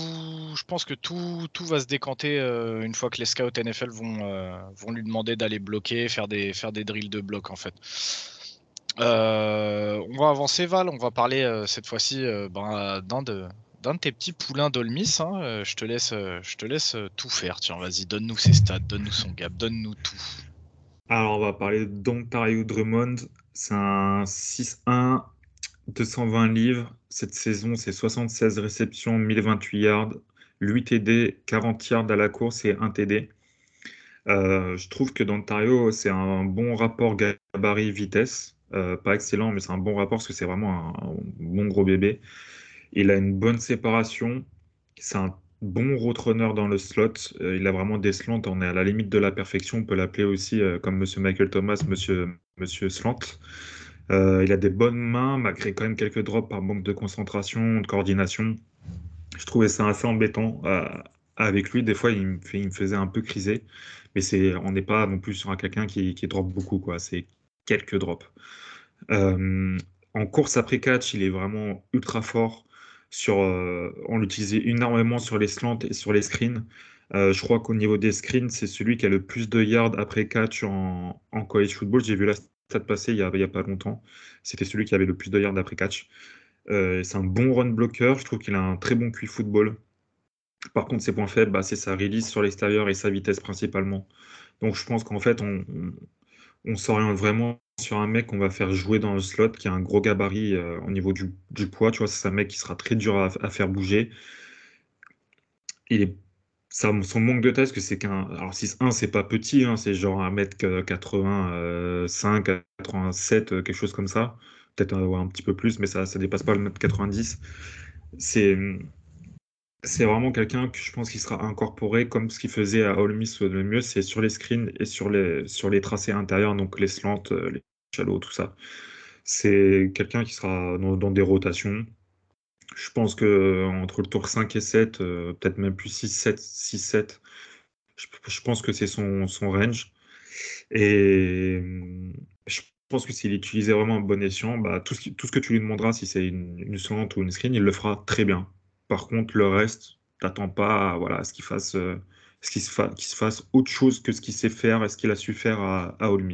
je pense que tout, tout va se décanter une fois que les scouts NFL vont, vont lui demander d'aller bloquer, faire des, faire des drills de bloc en fait. On va avancer Val, on va parler cette fois-ci ben, d'un de, tes petits poulains d'Olmis. Hein, je te laisse, je te laisse tout faire. Tiens, vas-y, donne-nous ses stats, donne-nous son gap, donne-nous tout. Alors, on va parler d'Ontario Drummond. C'est un 6-1, 220 livres. Cette saison, c'est 76 réceptions, 1028 yards, 8 TD, 40 yards à la course et 1 TD. Euh, je trouve que d'Ontario, c'est un bon rapport gabarit-vitesse. Euh, pas excellent, mais c'est un bon rapport parce que c'est vraiment un, bon gros bébé. Il a une bonne séparation. C'est un bon route runner dans le slot. Euh, il a vraiment des slants. On est à la limite de la perfection. On peut l'appeler aussi, comme Monsieur Michael Thomas, Monsieur, Monsieur Slant. il a des bonnes mains, malgré quand même quelques drops par manque de concentration, de coordination. Je trouvais ça assez embêtant avec lui. Des fois, il me, il me faisait un peu criser mais c'est, on n'est pas non plus sur un quelqu'un qui, qui drop beaucoup. C'est quelques drops. Euh, en course après catch, il est vraiment ultra fort. Sur, euh, on l'utilisait énormément sur les slants et sur les screens. Euh, je crois qu'au niveau des screens, c'est celui qui a le plus de yards après catch en, college football. J'ai vu la stat passer il n'y a, a, pas longtemps. C'était celui qui avait le plus de yards après catch. c'est un bon run blocker. Je trouve qu'il a un très bon QI football. Par contre, ses points faibles, bah, c'est sa release sur l'extérieur et sa vitesse principalement. Donc je pense qu'en fait, on, s'oriente vraiment sur un mec qu'on va faire jouer dans le slot, qui a un gros gabarit euh, au niveau du, poids. Tu vois, c'est un mec qui sera très dur à, faire bouger. Il ça, son manque de taille, que c'est qu'un. Alors 6-1, c'est pas petit, hein, c'est genre 1m85, 87, quelque chose comme ça. Peut-être un, un, petit peu plus, mais ça ne dépasse pas le mètre 90. C'est c'est vraiment quelqu'un que je pense qu'il sera incorporé comme ce qu'il faisait à Ole Miss le mieux, c'est sur les screens et sur les, sur les tracés intérieurs, donc les slants, euh, les shallows, tout ça. C'est quelqu'un qui sera dans, des rotations. Je pense que euh, entre le tour 5 et 7, euh, peut-être même plus 6, 7, 6, 7, je, pense que c'est son, son range. Et je pense que s'il utilisait vraiment un bon escient, bah, tout, ce, que tu lui demanderas, si c'est une, une slant ou une screen, il le fera très bien. Par contre, le reste, t'attends pas à, voilà, ce qu'il fasse, euh, ce se, se, fasse autre chose que ce qu'il sait faire et ce qu'il a su faire à, à Ole.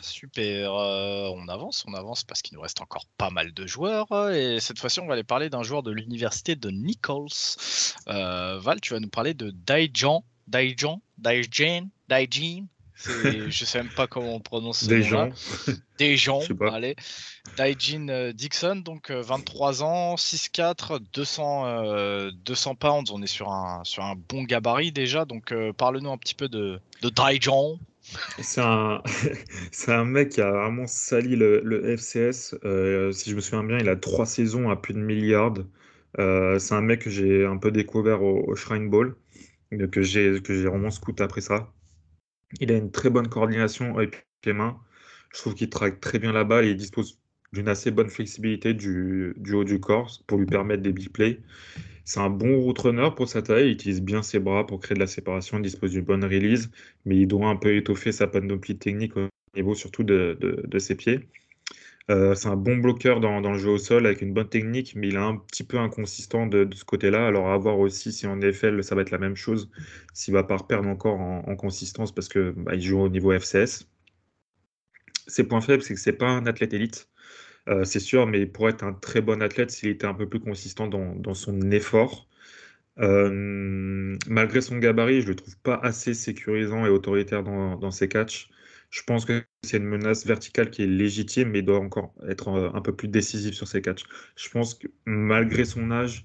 Super, euh, on avance, on avance parce qu'il nous reste encore pas mal de joueurs et cette fois-ci on va aller parler d'un joueur de l'université de Nichols. Euh, Val, tu vas nous parler de Daijan, Daijan, Daijan, Daijin, je sais même pas comment on prononce Des gens. Des gens, allez. Daijin euh, Dixon, donc 23 euh, ans, 6'4, 200, 200 pounds. On est sur un, sur un bon gabarit déjà. Donc euh, parle-nous un petit peu de, de Daijan. C'est un, un mec qui a vraiment sali le, FCS. si je me souviens bien, il a trois saisons à plus de milliards. c'est un mec que j'ai un peu découvert au, au Shrine Ball, que j'ai vraiment scout après ça. Il a une très bonne coordination avec les mains. Je trouve qu'il traque très bien la balle et il dispose d'une assez bonne flexibilité du, haut du corps pour lui permettre des big plays. C'est un bon route runner pour sa taille. Il utilise bien ses bras pour créer de la séparation. Il dispose d'une bonne release, mais il doit un peu étoffer sa panoplie technique au niveau surtout de ses pieds. Euh, c'est un bon bloqueur dans, le jeu au sol avec une bonne technique, mais il est un petit peu inconsistant de, ce côté-là. Alors à voir aussi si en effet ça va être la même chose, s'il va pas perdre encore en, consistance parce que bah, joue au niveau FCS. Ses points faibles, c'est que c'est pas un athlète élite, euh, c'est sûr, mais pour être un très bon athlète, s'il était un peu plus consistant dans, son effort. Euh, malgré son gabarit, je le trouve pas assez sécurisant et autoritaire dans, dans ses catchs. Je pense que c'est une menace verticale qui est légitime, mais doit encore être euh, un peu plus décisive sur ses catchs. Je pense que malgré son âge,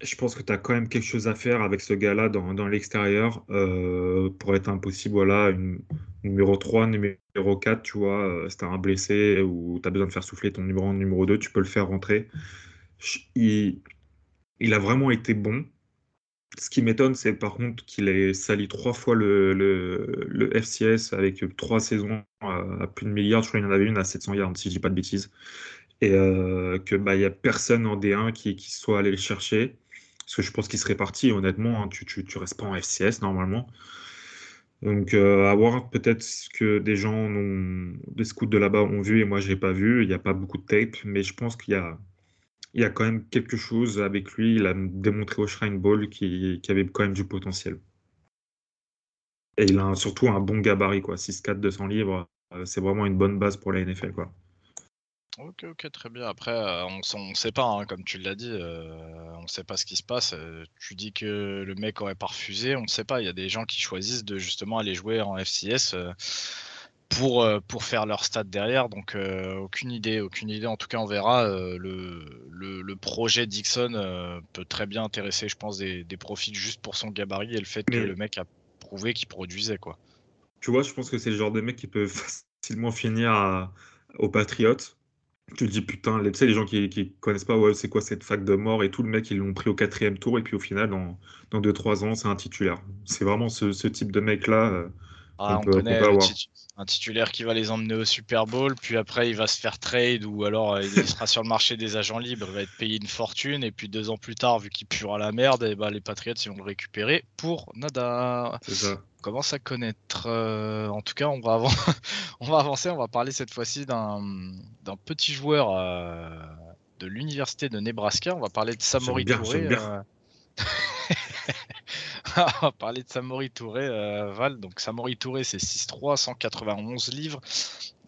je pense que tu as quand même quelque chose à faire avec ce gars-là dans, l'extérieur euh, pour être impossible. Voilà, numéro 3, numéro 4, tu vois, euh, si tu as un blessé ou tu as besoin de faire souffler ton numéro 1, numéro 2, tu peux le faire rentrer. Il a vraiment été bon. Ce qui m'étonne, c'est par contre qu'il ait sali trois fois le, FCS avec trois saisons à, plus de milliards. Je crois qu'il y en avait une à 700 yards, si je dis pas de bêtises. Et euh, que bah il y a personne en D1 qui, soit allé le chercher. Parce que je pense qu'il serait parti, honnêtement. Hein, tu, tu, restes pas en FCS normalement. Donc, euh, à voir peut-être ce que des gens, des scouts de là-bas ont vu et moi, je l'ai pas vu. Il n'y a pas beaucoup de tape, mais je pense qu'il y a, il y a quand même quelque chose avec lui. Il a démontré au Shrine Ball qu'il avait quand même du potentiel. Et il a surtout un bon gabarit, quoi. 6-4, 200 livres. c'est vraiment une bonne base pour la NFL. Quoi. Ok, ok, très bien. Après, on ne sait pas, hein, comme tu l'as dit, on ne sait pas ce qui se passe. tu dis que le mec aurait pas refusé, on ne sait pas. Il y a des gens qui choisissent de justement aller jouer en FCS euh, pour faire leur stade derrière. Donc euh, aucune idée, aucune idée. En tout cas, on verra. Euh, le, le, projet Dixon peut très bien intéresser, je pense, des, des, profits juste pour son gabarit et le fait que le mec a prouvé qu'il produisait. quoi. Tu vois, je pense que c'est le genre de mec qui peut facilement finir aux Patriotes. Tu te dis putain, tu sais, les gens qui, qui connaissent pas, ouais, c'est quoi cette fac de mort et tout, le mec, ils l'ont pris au quatrième tour et puis au final, dans, dans 2-3 ans, c'est un titulaire. C'est vraiment ce, ce, type de mec-là. Ah, on, connaît un titulaire qui va les emmener au Super Bowl, puis après il va se faire trade ou alors euh, il sera sur le marché des agents libres, il va être payé une fortune et puis deux ans plus tard, vu qu'il puera la merde, et eh bah, ben, les Patriots ils vont le récupérer pour nada. Ça. On commence à connaître. Euh, en tout cas, on va, on va avancer, on va parler cette fois-ci d'un petit joueur euh, de l'université de Nebraska. On va parler de Samori Touré. parler de Samori Touré, euh, Val. Donc Samori Touré, c'est 6-3, 191 livres.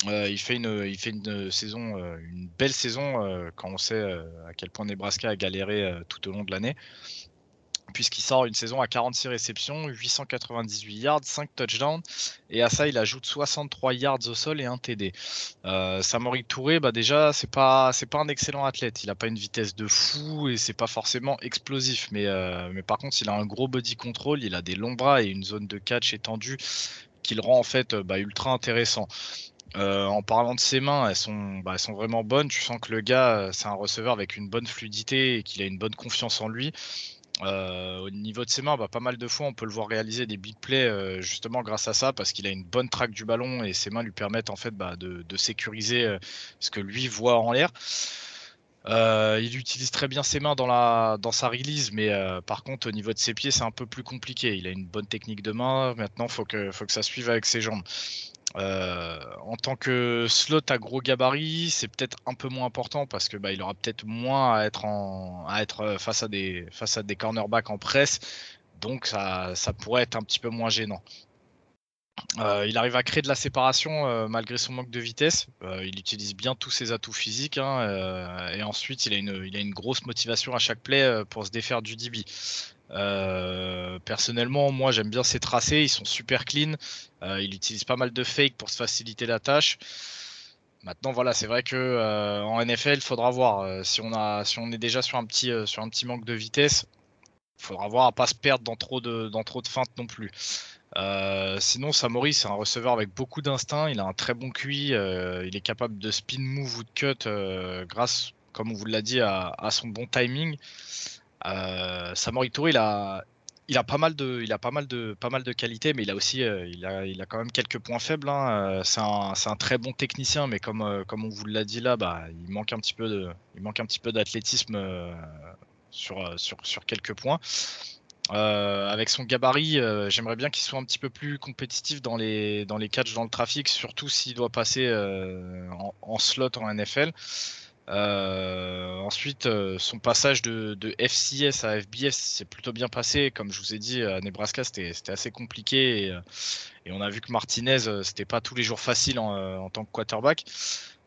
Euh, il fait une, il fait une saison, euh, une belle saison quand on sait à quel point Nebraska a galéré tout au long de l'année puisqu'il sort une saison à 46 réceptions, 898 yards, 5 touchdowns, et à ça il ajoute 63 yards au sol et un TD. Euh, Samori Touré, bah déjà c'est pas c'est pas un excellent athlète, il a pas une vitesse de fou et c'est pas forcément explosif, mais euh, mais par contre il a un gros body control, il a des longs bras et une zone de catch étendue qui le rend en fait bah, ultra intéressant. Euh, en parlant de ses mains, elles sont, bah, elles sont vraiment bonnes. Tu sens que le gars, c'est un receveur avec une bonne fluidité et qu'il a une bonne confiance en lui. Euh, au niveau de ses mains, bah, pas mal de fois, on peut le voir réaliser des big plays euh, justement grâce à ça, parce qu'il a une bonne traque du ballon et ses mains lui permettent en fait bah, de, sécuriser euh, ce que lui voit en l'air. il utilise très bien ses mains dans, sa release, mais par contre au niveau de ses pieds c'est un peu plus compliqué. Il a une bonne technique de main, maintenant il faut que, faut que ça suive avec ses jambes. Euh, en tant que slot à gros gabarit, c'est peut-être un peu moins important parce que bah, il aura peut-être moins à être, en, à être euh, face à des face à des cornerbacks en presse, donc ça, ça pourrait être un petit peu moins gênant. Euh, il arrive à créer de la séparation malgré son manque de vitesse. il utilise bien tous ses atouts physiques hein, et ensuite il a, une, il a une grosse motivation à chaque play pour se défaire du DB. Euh, personnellement, moi j'aime bien ses tracés, ils sont super clean. Euh, il utilise pas mal de fake pour se faciliter la tâche. Maintenant, voilà, c'est vrai que euh, en NFL, il faudra voir si on est déjà sur un petit, manque de vitesse. Il faudra voir à pas se perdre dans trop de, feintes non plus. sinon, Samori, c'est un receveur avec beaucoup d'instinct. Il a un très bon QI. il est capable de spin move ou de cut grâce, comme on vous l'a dit, à, son bon timing. Euh, Samori Touré, il a, pas mal de, qualités, mais il a aussi, euh, il a, quand même quelques points faibles. Hein. Euh, c'est un, très bon technicien, mais comme, euh, on vous l'a dit là, bah, il manque un petit peu d'athlétisme sur, quelques points. avec son gabarit, j'aimerais bien qu'il soit un petit peu plus compétitif dans les, catchs dans le trafic, surtout s'il doit passer en, slot en NFL. Euh, ensuite, euh, son passage de, FCS à FBS s'est plutôt bien passé. Comme je vous ai dit, à Nebraska, c'était assez compliqué. Et, euh, on a vu que Martinez, c'était pas tous les jours facile en, tant que quarterback.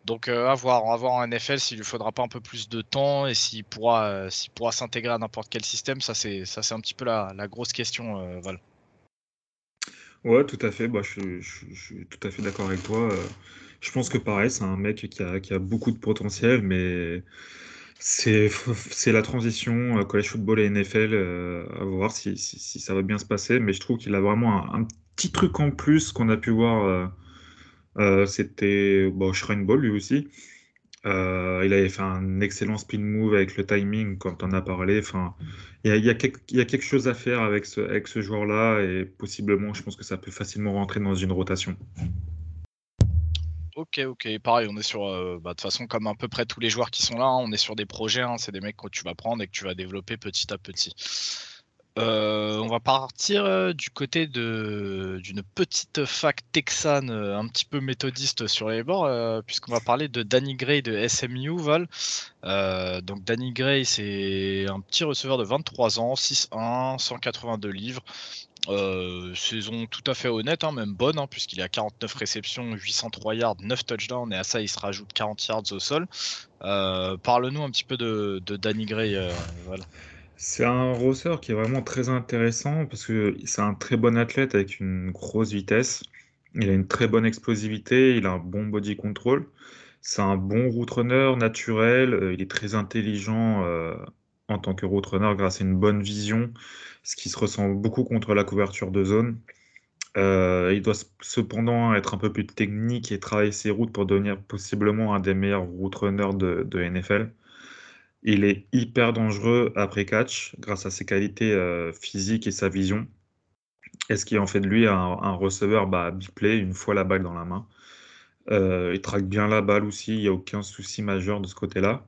Donc à voir, en NFL s'il lui faudra pas un peu plus de temps et s'il pourra, s'intégrer à n'importe quel système. Ça c'est, ça c'est un petit peu la, grosse question, Val. Ouais, tout à fait. Bah, je, suis tout à fait d'accord avec toi. Je pense que pareil, c'est un mec qui a, beaucoup de potentiel, mais c'est la transition euh, college football et NFL, euh, à voir si, ça va bien se passer. Mais je trouve qu'il a vraiment un, petit truc en plus qu'on a pu voir. Euh, c'était bon, Shrine Ball lui aussi. il avait fait un excellent spin move avec le timing quand on a parlé. Enfin, il y a, il y a, quelque, il y a quelque chose à faire avec ce, avec ce joueur-là et possiblement, je pense que ça peut facilement rentrer dans une rotation. Ok, ok, pareil, on est sur, euh, bah, de toute façon, comme à peu près tous les joueurs qui sont là, hein, on est sur des projets, hein, c'est des mecs que tu vas prendre et que tu vas développer petit à petit. Euh, on va partir euh, du côté d'une petite fac texane un petit peu méthodiste sur les bords, puisqu'on va parler de Danny Gray de SMU Val. donc Danny Gray, c'est un petit receveur de 23 ans, 6'1, 182 livres. Euh, saison tout à fait honnête, hein, même bonne, hein, puisqu'il a 49 réceptions, 803 yards, 9 touchdowns, et à ça il se rajoute 40 yards au sol. Euh, parle-nous un petit peu de, Danny Gray. Euh, c'est un rosseur qui est vraiment très intéressant parce que c'est un très bon athlète avec une grosse vitesse. Il a une très bonne explosivité, il a un bon body control. C'est un bon route runner naturel, il est très intelligent en tant que route runner grâce à une bonne vision ce qui se ressent beaucoup contre la couverture de zone. Euh, il doit cependant être un peu plus technique et travailler ses routes pour devenir possiblement un des meilleurs route runners de, NFL. Il est hyper dangereux après catch grâce à ses qualités euh, physiques et sa vision. Et ce qui en fait de lui un, receveur bah, biplay une fois la balle dans la main. Euh, il traque bien la balle aussi, il n'y a aucun souci majeur de ce côté-là.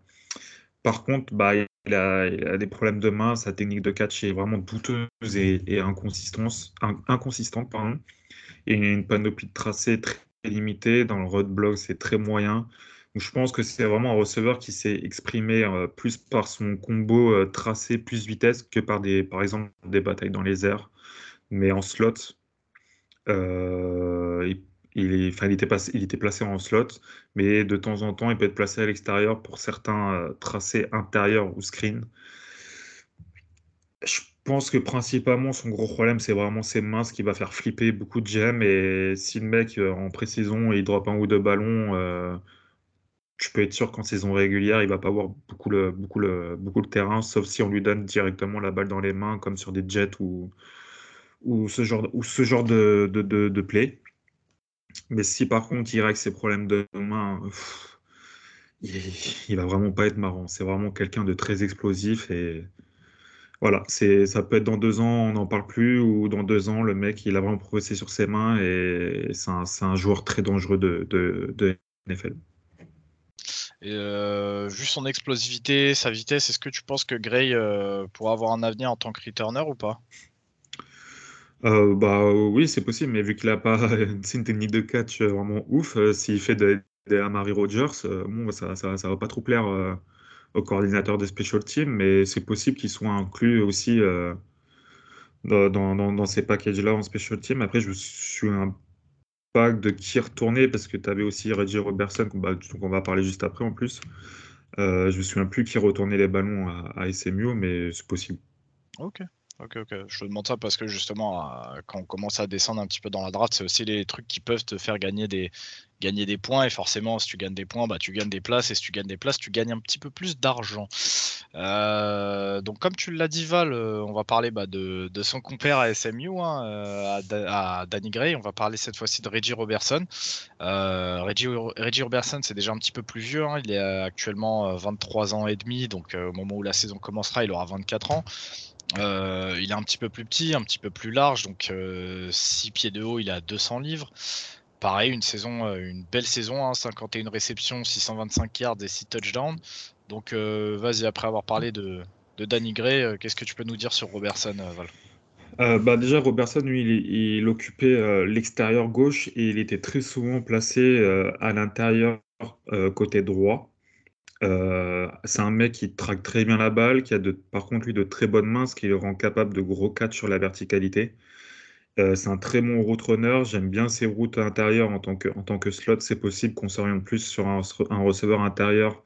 Par contre, bah, il a, des problèmes de main, sa technique de catch est vraiment douteuse et, inconsistante. Il a une panoplie de tracés très limitée. Dans le roadblock, c'est très moyen. je pense que c'est vraiment un receveur qui s'est exprimé euh, plus par son combo euh, tracé plus vitesse que par, des, par exemple des batailles dans les airs. Mais en slot, euh, il, il, était placé en slot, mais de temps en temps, il peut être placé à l'extérieur pour certains euh, tracés intérieurs ou screen. Je pense que principalement, son gros problème, c'est vraiment ses mains, ce qui va faire flipper beaucoup de GM. Et si le mec, euh, en pré-saison, il drop un ou deux ballons, euh, je peux être sûr qu'en saison régulière, il va pas avoir beaucoup le, terrain, sauf si on lui donne directement la balle dans les mains, comme sur des jets ou, ou ce genre, ou ce genre de, de, de play. Mais si par contre il règle ses problèmes de main, il, va vraiment pas être marrant. C'est vraiment quelqu'un de très explosif et voilà, c'est ça peut être dans deux ans on n'en parle plus ou dans deux ans le mec il a vraiment progressé sur ses mains et c'est un, joueur très dangereux de, de, NFL. Euh, vu son explosivité, sa vitesse, est-ce que tu penses que Gray euh, pourra avoir un avenir en tant que returner ou pas? Euh, bah oui, c'est possible, mais vu qu'il a pas une technique de catch euh, vraiment ouf, euh, s'il fait des, des Amari Rogers, bon, ça, ça, ça va pas trop plaire au coordinateur des special teams, mais c'est possible qu'il soit inclus aussi dans, dans, ces packages-là en special team. Après, je suis un pack de qui retourner parce que tu avais aussi Reggie Robertson, bah, dont on va parler juste après en plus. je me souviens plus qui retournait les ballons à, à SMU, mais c'est possible. Ok. Ok, ok. Je te demande ça parce que justement, euh, quand on commence à descendre un petit peu dans la draft, c'est aussi les trucs qui peuvent te faire gagner des, gagner des points. Et forcément, si tu gagnes des points, bah, tu gagnes des places. Et si tu gagnes des places, tu gagnes un petit peu plus d'argent. Euh, donc, comme tu l'as dit, Val, euh, on va parler bah, de, son compère à SMU, hein, à, Danny Gray. On va parler cette fois-ci de Reggie Robertson. Reggie, Reggie, Robertson, c'est déjà un petit peu plus vieux. Hein. Il est actuellement 23 ans et demi. Donc, au moment où la saison commencera, il aura 24 ans. Euh, il est un petit peu plus petit, un petit peu plus large, donc 6 euh, pieds de haut, il a 200 livres. Pareil, une saison, euh, une belle saison, 51 hein, réceptions, 625 yards et 6 touchdowns. Donc vas-y, après avoir parlé de, Danny Gray, qu'est-ce que tu peux nous dire sur Robertson, Val? Bah déjà, Robertson, lui, il occupait l'extérieur gauche et il était très souvent placé à l'intérieur côté droit. Euh, c'est un mec qui traque très bien la balle, qui a par contre lui de très bonnes mains, ce qui le rend capable de gros catch sur la verticalité. Euh, c'est un très bon route runner. J'aime bien ses routes intérieures en tant que, en tant que slot. C'est possible qu'on s'oriente plus sur un, receveur intérieur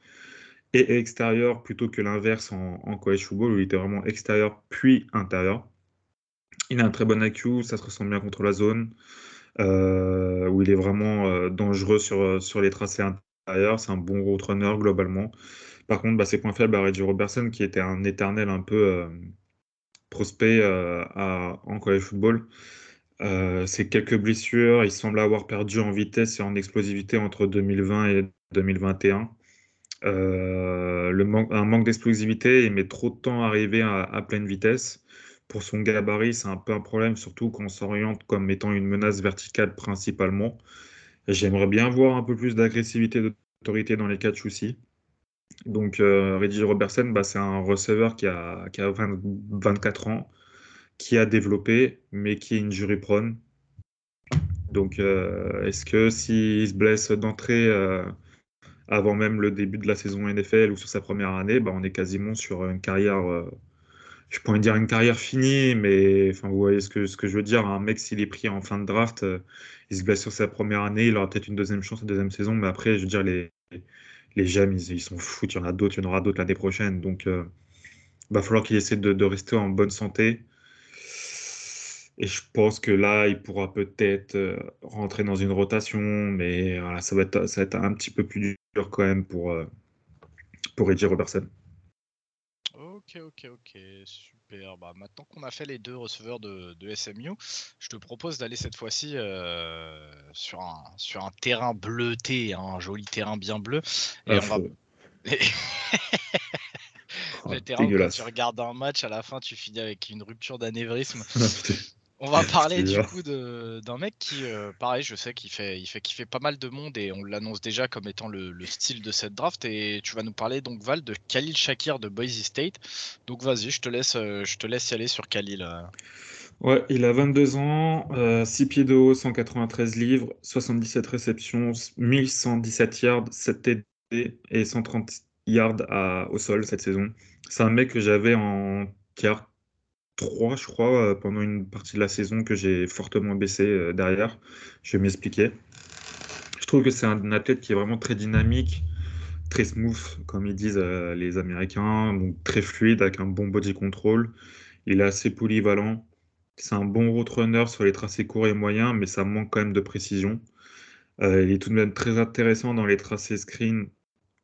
et extérieur plutôt que l'inverse en, en college football où il était vraiment extérieur puis intérieur. Il a un très bon IQ, ça se ressent bien contre la zone, euh, où il est vraiment dangereux sur, sur les tracés intérieurs c'est un bon road runner globalement. Par contre, bah, ses points faibles à Reggie Robertson, qui était un éternel un peu euh, prospect euh, en college football. Euh, quelques blessures. Il semble avoir perdu en vitesse et en explosivité entre 2020 et 2021. le un manque d'explosivité, il met trop de temps à arriver à, pleine vitesse. Pour son gabarit, c'est un peu un problème, surtout quand on s'oriente comme étant une menace verticale principalement. J'aimerais bien voir un peu plus d'agressivité, d'autorité dans les catchs aussi. Donc, euh, Reggie Robertson, bah, c'est un receveur qui a, qui a 24 ans, qui a développé, mais qui est injury prone. Donc, euh, est-ce que s'il se blesse d'entrée euh, avant même le début de la saison NFL ou sur sa première année, bah, on est quasiment sur une carrière je pourrais dire une carrière finie, mais enfin, vous voyez ce que, je veux dire. Un mec, s'il est pris en fin de draft, euh, il se blesse sur sa première année, il aura peut-être une deuxième chance, une deuxième saison, mais après, je veux dire, les, les gemmes, ils, sont fous. Il y en a d'autres, il y en aura d'autres l'année prochaine. Donc, il va falloir qu'il essaie de, rester en bonne santé. Et je pense que là, il pourra peut-être euh, rentrer dans une rotation, mais ça, va être, un petit peu plus dur quand même pour, euh, pour Reggie Robertson. Ok, ok, ok, super. Bah, maintenant qu'on a fait les deux receveurs de, de SMU, je te propose d'aller cette fois-ci euh, sur, un, sur un terrain bleuté, hein, un joli terrain bien bleu. Et on va... oh, le terrain où quand tu regardes un match, à la fin, tu finis avec une rupture d'anévrisme. On va parler du coup d'un mec qui, euh, pareil, je sais qu'il fait, il fait, fait pas mal de monde et on l'annonce déjà comme étant le, style de cette draft. Et tu vas nous parler donc Val de Khalil Shakir de Boise State. Donc vas-y, je te laisse, euh, je te laisse y aller sur Khalil. Euh. Ouais, il a 22 ans, 6 pieds de haut, 193 livres, 77 réceptions, 1117 yards, 7 TD et 130 yards au sol cette saison. C'est un mec que j'avais en carte 3, je crois, euh, pendant une partie de la saison que j'ai fortement baissé euh, derrière. Je vais m'expliquer. Je trouve que c'est un athlète qui est vraiment très dynamique, très smooth, comme ils disent euh, les Américains, donc très fluide, avec un bon body control. Il est assez polyvalent. C'est un bon route runner sur les tracés courts et moyens, mais ça manque quand même de précision. il est tout de même très intéressant dans les tracés screen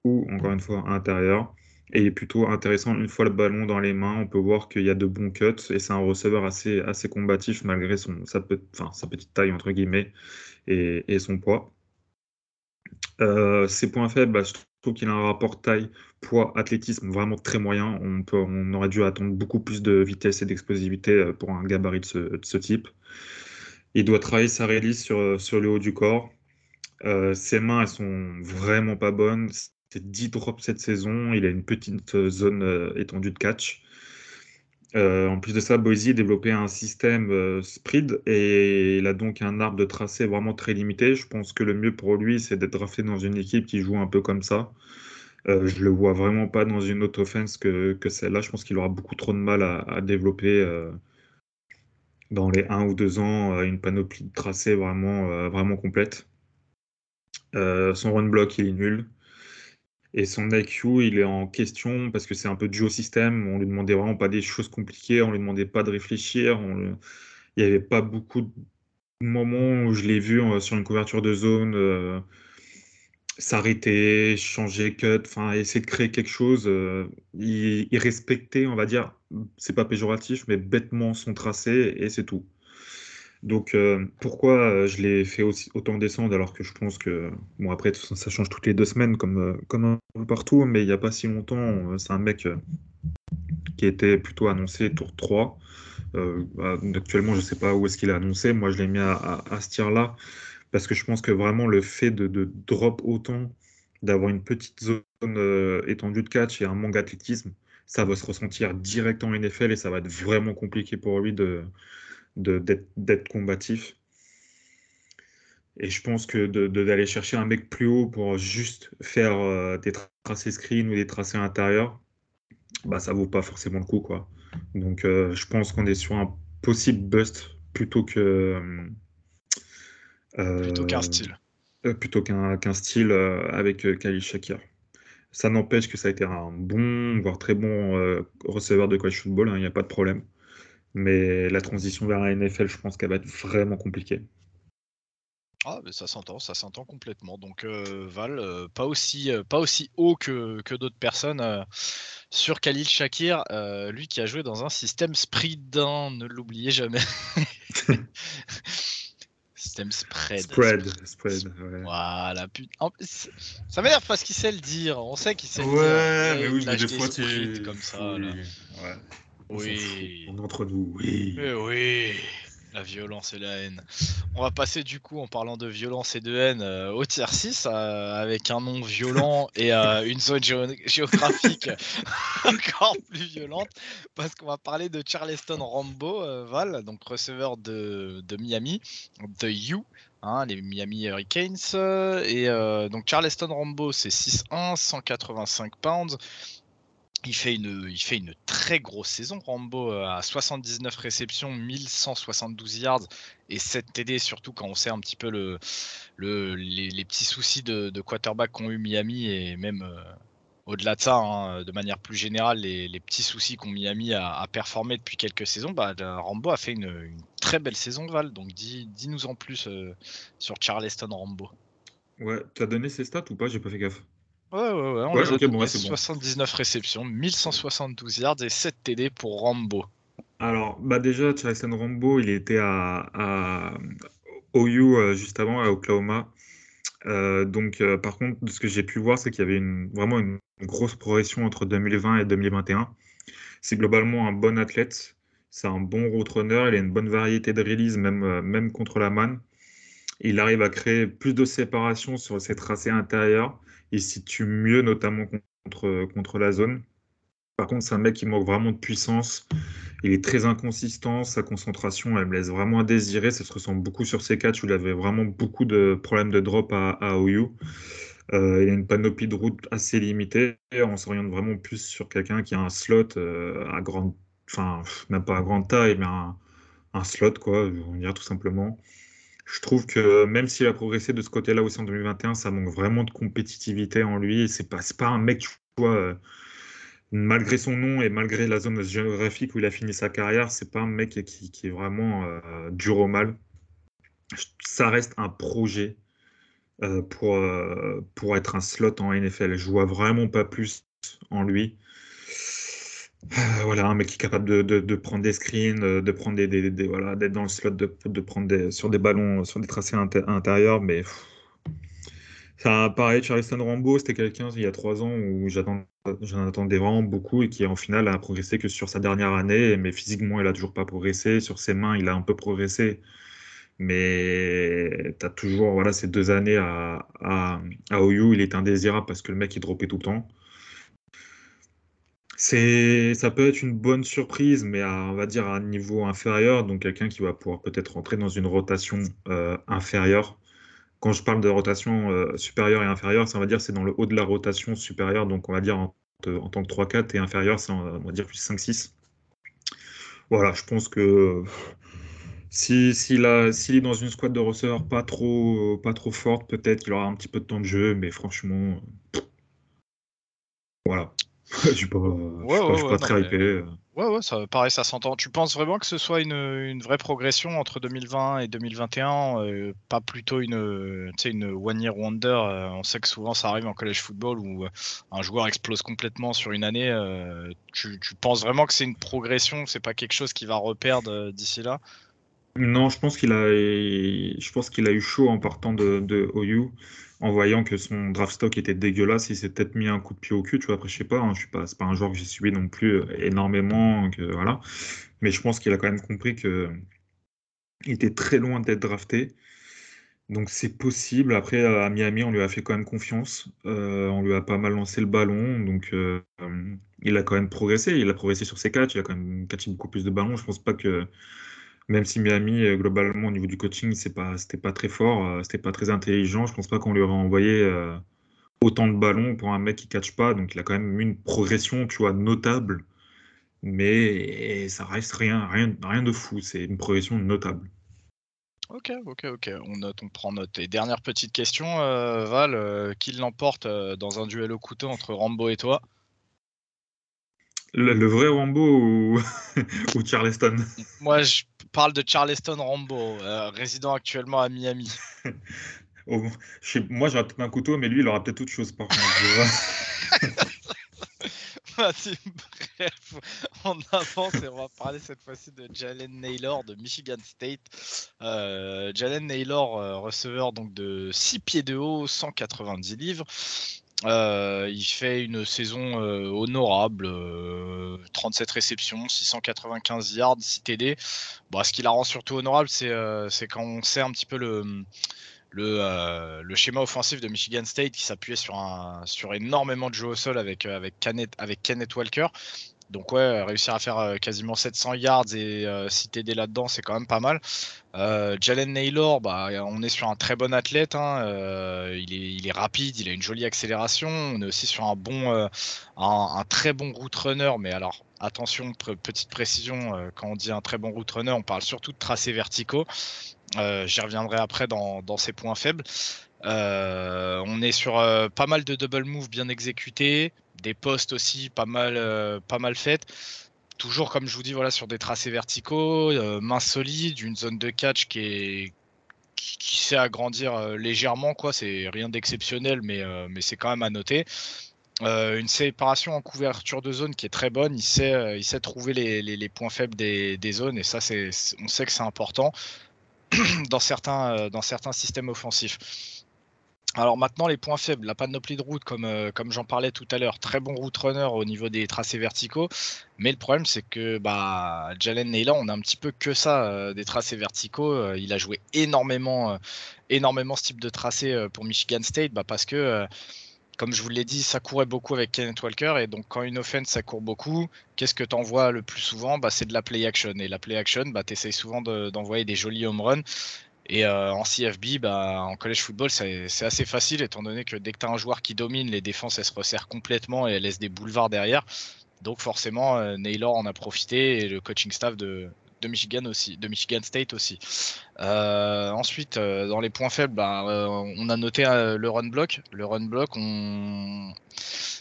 ou, encore une fois, intérieur et plutôt intéressant une fois le ballon dans les mains. On peut voir qu'il y a de bons cuts et c'est un receveur assez, assez combatif malgré son, sa, enfin, sa petite taille entre guillemets et, et son poids. Euh, ses points faibles, bah, je trouve qu'il a un rapport taille, poids, athlétisme vraiment très moyen. On, peut, on aurait dû attendre beaucoup plus de vitesse et d'explosivité euh, pour un gabarit de ce, de ce, type. Il doit travailler sa release sur, sur le haut du corps. Euh, ses mains, elles sont vraiment pas bonnes. C'est 10 drops cette saison. Il a une petite euh, zone euh, étendue de catch. Euh, en plus de ça, Boise a développé un système spread et il a donc un arbre de tracé vraiment très limité. Je pense que le mieux pour lui, c'est d'être drafté dans une équipe qui joue un peu comme ça. Euh, je le vois vraiment pas dans une autre offense que, que celle-là. Je pense qu'il aura beaucoup trop de mal à, à développer dans les 1 ou 2 ans une panoplie de tracés vraiment, vraiment complète. son run block, il est nul. Et son IQ, il est en question parce que c'est un peu duo système. On lui demandait vraiment pas des choses compliquées, on lui demandait pas de réfléchir. Il n'y avait pas beaucoup de moments où je l'ai vu euh, sur une couverture de zone euh, s'arrêter, changer cut, enfin essayer de créer quelque chose. Euh, il, il, respectait, on va dire, c'est pas péjoratif, mais bêtement son tracé et c'est tout. Donc euh, pourquoi euh, je l'ai fait aussi, autant descendre alors que je pense que, bon après ça change toutes les deux semaines comme, euh, un peu partout, mais il n'y a pas si longtemps, c'est un mec qui était plutôt annoncé tour 3. Bah, actuellement je ne sais pas où est-ce qu'il est annoncé, moi je l'ai mis à, à, ce tir-là, parce que je pense que vraiment le fait de, de drop autant, d'avoir une petite zone étendue de catch et un manque d'athlétisme, ça va se ressentir direct en NFL et ça va être vraiment compliqué pour lui de d'être combatif. Et je pense que d'aller de, chercher un mec plus haut pour juste faire euh, des tracés screen ou des tracés intérieurs, bah ça vaut pas forcément le coup quoi. Donc euh, je pense qu'on est sur un possible bust plutôt que euh, plutôt qu'un style. Plutôt qu'un style avec Khalil Shakir. Ça n'empêche que ça a été un bon, voire très bon receveur de college football, il hein, n'y a pas de problème. Mais la transition vers la NFL, je pense qu'elle va être vraiment compliquée. Ah, mais ça s'entend, ça s'entend complètement. Donc euh, Val, euh, pas aussi, euh, pas aussi haut que, que d'autres personnes sur Khalil Shakir, lui qui a joué dans un système spread, ne l'oubliez jamais. système spread. Spread, spread. Ouais. Voilà, putain. Ça m'énerve parce qu'il sait le dire. On sait qu'il sait le dire. Ouais, mais oui, mais des fois tu. comme ça. Là. Ouais. Oui. On entre nous, oui. Eh oui. La violence et la haine. On va passer du coup en parlant de violence et de haine euh, au tier 6 euh, avec un nom violent et euh, une zone géographique encore plus violente parce qu'on va parler de Charleston Rambo Val, donc receveur de, de Miami, de U. Hein, les Miami Hurricanes et donc Charleston Rambo c'est 6-1, 185 pounds, Il fait, une, il fait une très grosse saison, Rambo, à 79 réceptions, 1172 yards et 7 TD, surtout quand on sait un petit peu le, le, les, petits soucis de, quarterback qu'ont eu Miami et même au-delà de ça, hein, de manière plus générale, les, petits soucis qu'ont Miami à, performer depuis quelques saisons, bah, Rambo a fait une, très belle saison, Val. Donc dis-nous en plus euh, sur Charleston Rambo. Ouais, tu as donné ses stats ou pas? J'ai pas fait gaffe. Ouais, ouais, ouais. On a bon, 79 réceptions, 1172 yards et 7 TD pour Rambo. Alors, bah déjà, Charleston Rambo, il était à, à OU euh, juste avant, à Oklahoma. Euh, donc, par contre, ce que j'ai pu voir, c'est qu'il y avait une, vraiment une grosse progression entre 2020 et 2021. C'est globalement un bon athlète, c'est un bon route runner, il a une bonne variété de release, même, euh, même contre la manne. Il arrive à créer plus de séparation sur ses tracés intérieurs. Il situe mieux, notamment contre, contre la zone. Par contre, c'est un mec qui manque vraiment de puissance. Il est très inconsistant. Sa concentration, elle me laisse vraiment à désirer. Ça se ressent beaucoup sur ses catchs où il avait vraiment beaucoup de problèmes de drop à, à OU. Euh, il a une panoplie de routes assez limitée. On s'oriente vraiment plus sur quelqu'un qui a un slot euh, à grande, enfin, même pas à grande taille, mais un, slot, quoi, on dire tout simplement. Je trouve que même s'il a progressé de ce côté-là aussi en 2021, ça manque vraiment de compétitivité en lui. C'est pas, pas un mec, euh, malgré son nom et malgré la zone géographique où il a fini sa carrière, c'est pas un mec qui, est vraiment dur au mal. Ça reste un projet euh, pour, euh, pour être un slot en NFL. Je vois vraiment pas plus en lui. Euh, voilà, un mec qui est capable de, prendre des screens, de prendre des, des, voilà, d'être dans le slot, de, prendre sur des ballons, sur des tracés intérieurs, mais ça, pareil, Charleston Rambo, c'était quelqu'un il y a trois ans où j'en attendais vraiment beaucoup et qui en final a progressé que sur sa dernière année, mais physiquement il a toujours pas progressé. Sur ses mains, il a un peu progressé, mais tu as toujours voilà, ces deux années à, à, à OU, il est indésirable parce que le mec il dropait tout le temps. C'est, ça peut être une bonne surprise, mais on va dire à un niveau inférieur, donc quelqu'un qui va pouvoir peut-être rentrer dans une rotation euh, inférieure. Quand je parle de rotation euh, supérieure et inférieure, ça va dire c'est dans le haut de la rotation supérieure, donc on va dire en, tant que 3-4 et inférieur, c'est on va dire plus 5-6. Voilà, je pense que si, s'il est dans une squad de receveurs pas trop, pas trop forte, peut-être qu'il aura un petit peu de temps de jeu, mais franchement, voilà. Je suis pas, suis pas, très hypé. Ouais, ouais, ça, pareil, ça s'entend. Tu penses vraiment que ce soit une, une vraie progression entre 2020 et 2021, euh, pas plutôt une, une one year wonder. Euh, on sait que souvent ça arrive en college football où euh, un joueur explose complètement sur une année. Tu, tu, penses vraiment que c'est une progression, c'est pas quelque chose qui va reperdre d'ici là? Non, je pense qu'il a, je pense qu'il a eu chaud en partant de, de OU, en voyant que son draft stock était dégueulasse. Il s'est peut-être mis un coup de pied au cul, tu vois. Après, je sais pas, hein, je suis pas, c'est pas un joueur que j'ai suivi non plus euh, énormément, que, voilà. Mais je pense qu'il a quand même compris que il était très loin d'être drafté. Donc c'est possible. Après, à Miami, on lui a fait quand même confiance. Euh, on lui a pas mal lancé le ballon. Donc euh, il a quand même progressé. Il a progressé sur ses catchs. Il a quand même catché beaucoup plus de ballons. Je pense pas que même si Miami, euh, globalement, au niveau du coaching, c'est pas, pas très fort, euh, c'était pas très intelligent. Je pense pas qu'on lui aurait envoyé euh, autant de ballons pour un mec qui catch pas. Donc, il a quand même eu une progression, tu vois, notable. Mais ça reste rien, rien, rien de fou. C'est une progression notable. Ok, ok, ok. On prend note. Et dernière petite question, Val, qui l'emporte dans un duel au couteau entre Rambo et toi? Le, vrai Rambo ou, ou Charleston? Moi, je parle de Charleston Rambo, euh, résident actuellement à Miami. oh, moi, j'aurais peut-être un couteau, mais lui, il aura peut-être autre chose par contre. Vas-y, bref, on avance et on va parler cette fois-ci de Jalen Naylor de Michigan State. Euh, Jalen Naylor, euh, receveur donc de 6 pieds de haut, 190 livres. Euh, il fait une saison euh, honorable, 37 euh, réceptions, 695 yards, 6 TD. Bon, ce qui la rend surtout honorable, c'est quand on sait un petit peu le, schéma offensif de Michigan State qui s'appuyait sur, énormément de jeux au sol avec Kenneth Walker. Donc ouais, réussir à faire quasiment 700 yards et si TD là-dedans, c'est quand même pas mal. Jalen Naylor, bah, on est sur un très bon athlète. Hein, il, est, rapide, il a une jolie accélération. On est aussi sur un très bon route runner. Mais alors attention, petite précision, quand on dit un très bon route runner, on parle surtout de tracés verticaux. J'y reviendrai après dans, dans ses points faibles. on est sur pas mal de double move bien exécutés, des postes aussi pas mal, euh, pas mal faites. Toujours, comme je vous dis, voilà, sur des tracés verticaux, euh, main solide, une zone de catch qui est qui, sait agrandir euh, légèrement, quoi. C'est rien d'exceptionnel, mais, mais c'est quand même à noter. une séparation en couverture de zone qui est très bonne. Il sait, il sait trouver les, points faibles des, des, zones et ça, c'est, on sait que c'est important dans certains, dans certains systèmes offensifs. Alors maintenant, les points faibles, la panoplie de route, comme, euh, comme j'en parlais tout à l'heure, très bon route runner au niveau des tracés verticaux. Mais le problème, c'est que bah, Jalen Naylor, on a un petit peu que ça, euh, des tracés verticaux. Euh, il a joué énormément, énormément ce type de tracé pour Michigan State bah, parce que, comme je vous l'ai dit, ça courait beaucoup avec Kenneth Walker. Et donc, quand une offense, ça court beaucoup, qu'est-ce que tu envoies le plus souvent? Bah, C'est de la play action. Et la play action, bah, tu essayes souvent d'envoyer des jolis home runs. Et euh, en CFB, bah, en college football, c'est assez facile étant donné que dès que tu un joueur qui domine, les défenses elles se resserrent complètement et elles laissent des boulevards derrière. Donc forcément, euh, Naylor en a profité et le coaching staff de, de Michigan aussi, de Michigan State aussi. Euh, ensuite, euh, dans les points faibles, bah, euh, on a noté le run block. Le run block, on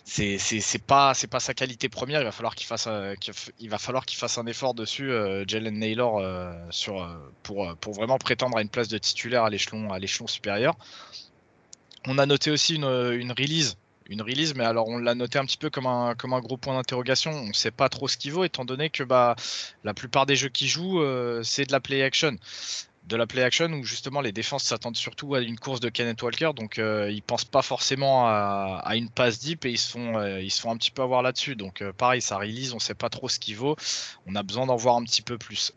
c'est pas sa qualité première. Il va falloir qu'il fasse un effort dessus, Jalen Naylor, pour vraiment prétendre à une place de titulaire à l'échelon supérieur. On a noté aussi une release une release, mais alors on l'a noté un petit peu comme un, comme un gros point d'interrogation. On ne sait pas trop ce qu'il vaut, étant donné que bah, la plupart des jeux qui jouent, euh, c'est de la play action. De la play action où justement les défenses s'attendent surtout à une course de Kenneth Walker, donc euh, ils pensent pas forcément à, une passe deep et ils se font, euh, ils se font un petit peu avoir là-dessus. Donc pareil, ça release, on sait pas trop ce qu'il vaut. On a besoin d'en voir un petit peu plus.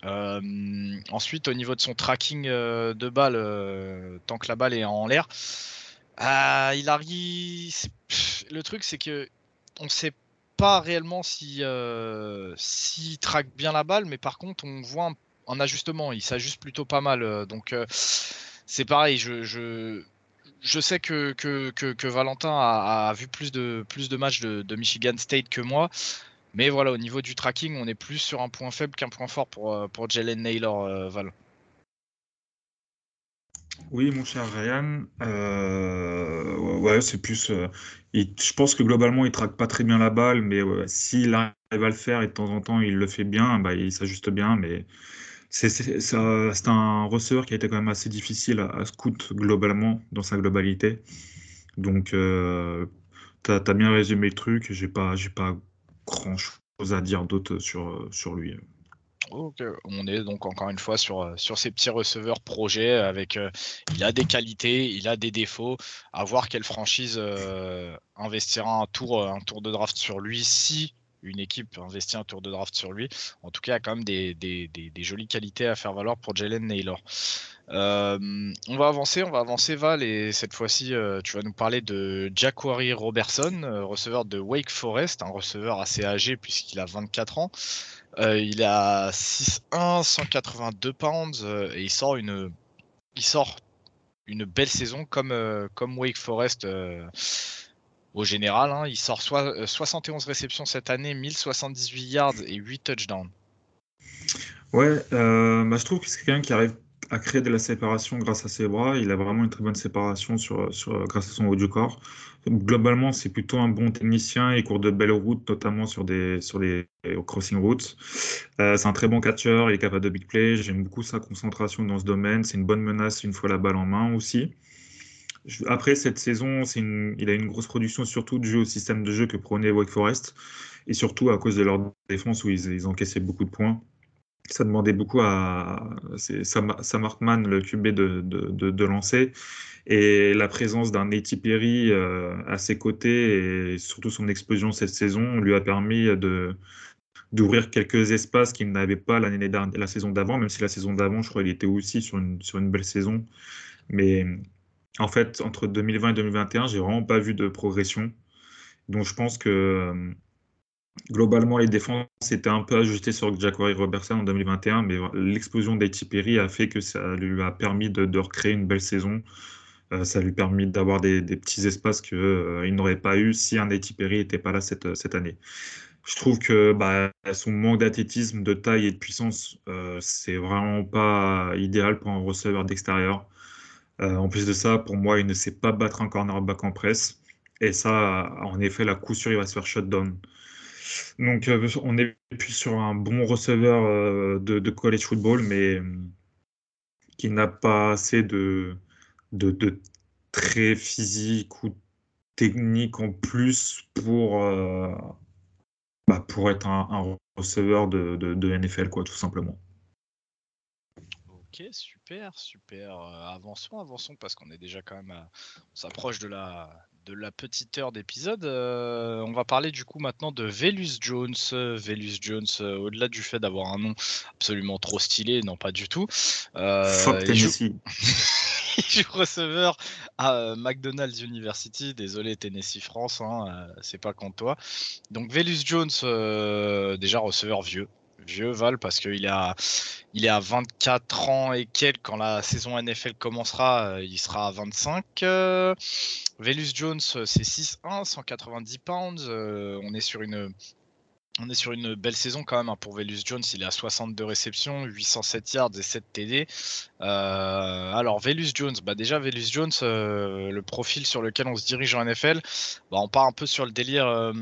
ensuite, au niveau de son tracking de balle, tant que la balle est en l'air. Euh, il arrive. Le truc, c'est que on sait pas réellement si euh, s'il traque bien la balle, mais par contre, on voit un, ajustement. Il s'ajuste plutôt pas mal. Euh, donc, c'est pareil. Je, sais que, Valentin a, vu plus de, plus de matchs de, Michigan State que moi. Mais voilà, au niveau du tracking, on est plus sur un point faible qu'un point fort pour, pour Jalen Naylor, Val. Oui, mon cher Ryan, euh, ouais, c'est plus. Euh, je pense que globalement, il traque pas très bien la balle, mais s'il arrive à le faire et de temps en temps il le fait bien, bah, il s'ajuste bien. Mais c'est un receveur qui a été quand même assez difficile à, scout globalement, dans sa globalité. Donc, euh, tu as, bien résumé le truc. J'ai pas, pas grand chose à dire d'autre sur, sur lui. On est donc encore une fois sur, euh, ces petits receveurs projets avec euh, il a des qualités, il a des défauts. À voir quelle franchise euh, investira un tour, de draft sur lui si une équipe investit un tour de draft sur lui. En tout cas, il y a quand même des, des, jolies qualités à faire valoir pour Jalen Naylor. on va avancer, on va avancer Val et cette fois-ci tu vas nous parler de Jacquari Robertson, receveur de Wake Forest, un receveur assez âgé puisqu'il a 24 ans. Euh, il a 6'1, 182 pounds euh, et il sort une, il sort une belle saison comme, euh, comme Wake Forest au général. Hein. Il sort soit, 71 réceptions cette année, 1078 yards et 8 touchdowns. Ouais, bah, je trouve que c'est quelqu'un qui arrive à créer de la séparation grâce à ses bras. Il a vraiment une très bonne séparation sur, sur, grâce à son haut du corps. Globalement, c'est plutôt un bon technicien. Il court de belles routes, notamment sur des sur les crossing routes. Euh, c'est un très bon catcher. Il est capable de big play. J'aime beaucoup sa concentration dans ce domaine. C'est une bonne menace une fois la balle en main aussi. Après cette saison, il a une grosse production surtout du au système de jeu que prenait Wake Forest et surtout à cause de leur défense où ils, ils encaissaient beaucoup de points ça demandait beaucoup à Sam, le QB, de, de, de, lancer. Et la présence d'un Nate Perry euh, à ses côtés et surtout son explosion cette saison lui a permis d'ouvrir quelques espaces qu'il n'avait pas la saison d'avant, même si la saison d'avant, je crois, il était aussi sur une, sur une belle saison. Mais en fait, entre 2020 et 2021, j'ai vraiment pas vu de progression. Donc je pense que globalement, les défenses étaient un peu ajustées sur Jacqueline Robertson en 2021, mais l'explosion d'Haiti Perry a fait que ça lui a permis de, recréer une belle saison. Euh, ça lui a permis d'avoir des, petits espaces qu'il euh, n'aurait pas eu si un Haiti Perry n'était pas là cette, cette année. Je trouve que bah, son manque d'athlétisme, de taille et de puissance, euh, c'est vraiment pas idéal pour un receveur d'extérieur. Euh, en plus de ça, pour moi, il ne sait pas battre un cornerback en presse. Et ça, en effet, la coup sûr, il va se faire shutdown. Donc, euh, on est plus sur un bon receveur euh, de, college football, mais qui n'a pas assez de, de, très physique ou technique en plus pour, bah, être un, receveur de, NFL, quoi, tout simplement. Ok, super, super. avançons, avançons, parce qu'on est déjà quand même, on s'approche de la, de la petite heure d'épisode. on va parler du coup maintenant de Velus Jones. Velus Jones, au-delà du fait d'avoir un nom absolument trop stylé, non pas du tout. Fuck Tennessee. il joue receveur à McDonald's University. Désolé Tennessee France, hein, c'est pas contre toi. Donc Velus Jones, déjà receveur vieux, vieux Val parce qu'il il est à 24 ans et quelques quand la saison NFL commencera, euh, il sera à 25. Euh, Velus Jones c'est 6-1, 190 pounds. Euh, on est sur une on est sur une belle saison quand même hein, pour Velus Jones. Il est à 62 réceptions, 807 yards et 7 TD. Euh, alors, Velus Jones, bah déjà, Velus Jones, euh, le profil sur lequel on se dirige en NFL, bah, on part un peu sur le délire euh,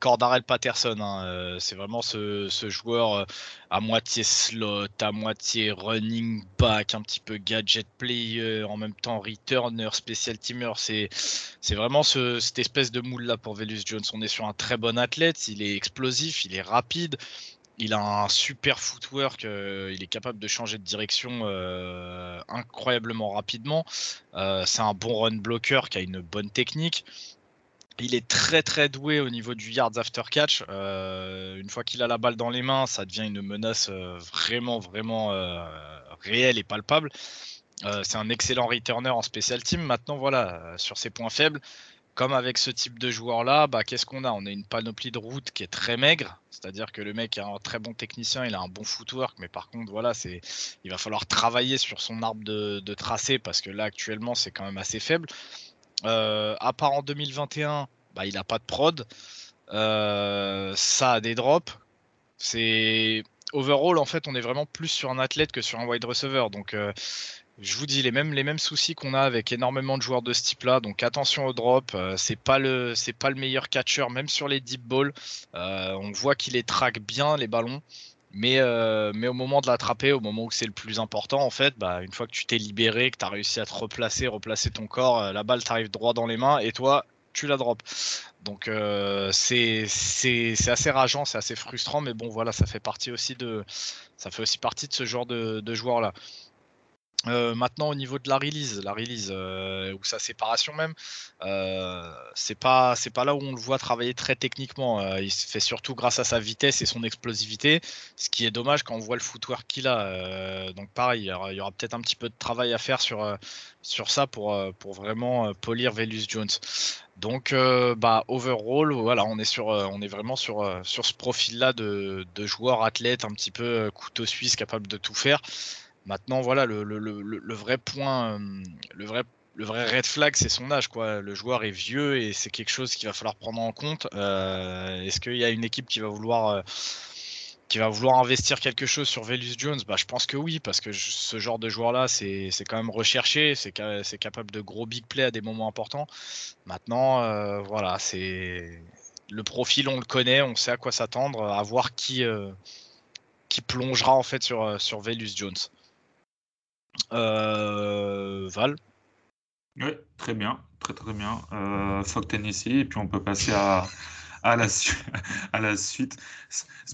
Cordarel Patterson. Hein. c'est vraiment ce, joueur à moitié slot, à moitié running back, un petit peu gadget player, en même temps returner, special teamer. C'est, vraiment cette espèce de moule là pour Velus Jones. On est sur un très bon athlète, il est explosif, il est rapide. Il a un super footwork, euh, il est capable de changer de direction euh, incroyablement rapidement. Euh, c'est un bon run blocker qui a une bonne technique. Il est très très doué au niveau du yards after catch. une fois qu'il a la balle dans les mains, ça devient une menace vraiment vraiment réelle et palpable. c'est un excellent returner en special team. Maintenant, voilà, sur ses points faibles, comme avec ce type de joueur-là, bah, qu'est-ce qu'on a? On a une panoplie de route qui est très maigre, c'est-à-dire que le mec est un très bon technicien, il a un bon footwork, mais par contre, voilà, c'est, il va falloir travailler sur son arbre de, tracé parce que là, actuellement, c'est quand même assez faible. Euh, à part en 2021, bah, il n'a pas de prod. Euh, ça a des drops. C'est overall, en fait, on est vraiment plus sur un athlète que sur un wide receiver. Donc, euh, je vous dis les mêmes, les mêmes soucis qu'on a avec énormément de joueurs de ce type-là. Donc attention au drop. Euh, c'est pas le c'est pas le meilleur catcher même sur les deep balls. On voit qu'il les traque bien les ballons. Mais, euh, mais au moment de l'attraper, au moment où c'est le plus important, en fait, bah, une fois que tu t'es libéré, que tu as réussi à te replacer, replacer ton corps, la balle t'arrive droit dans les mains et toi, tu la drops. Donc c'est assez rageant, c'est assez frustrant, mais bon voilà, ça fait partie aussi de ça fait aussi partie de ce genre de, de joueurs là. Euh, maintenant au niveau de la release, la release euh, ou sa séparation même, euh, c'est pas c'est pas là où on le voit travailler très techniquement. il se fait surtout grâce à sa vitesse et son explosivité, ce qui est dommage quand on voit le footwork qu'il a. donc pareil, il y aura, peut-être un petit peu de travail à faire sur sur ça pour pour vraiment polir Velus Jones. Donc bah overall, voilà, on est sur on est vraiment sur sur ce profil là de, de joueur athlète un petit peu couteau suisse capable de tout faire. Maintenant, voilà, le, vrai point, euh, le vrai, red flag, c'est son âge. Quoi. Le joueur est vieux et c'est quelque chose qu'il va falloir prendre en compte. Euh, est-ce qu'il y a une équipe qui va vouloir, euh, investir quelque chose sur Velus Jones? Bah, Je pense que oui, parce que ce genre de joueur-là, c'est quand même recherché, c'est capable de gros big play à des moments importants. Maintenant, voilà, c'est le profil, on le connaît, on sait à quoi s'attendre, à voir qui, qui plongera en fait sur, sur Velus Jones. Euh, Val Oui, très bien, très très bien. Euh, Fuck Tennessee, et puis on peut passer à, à, la, suite.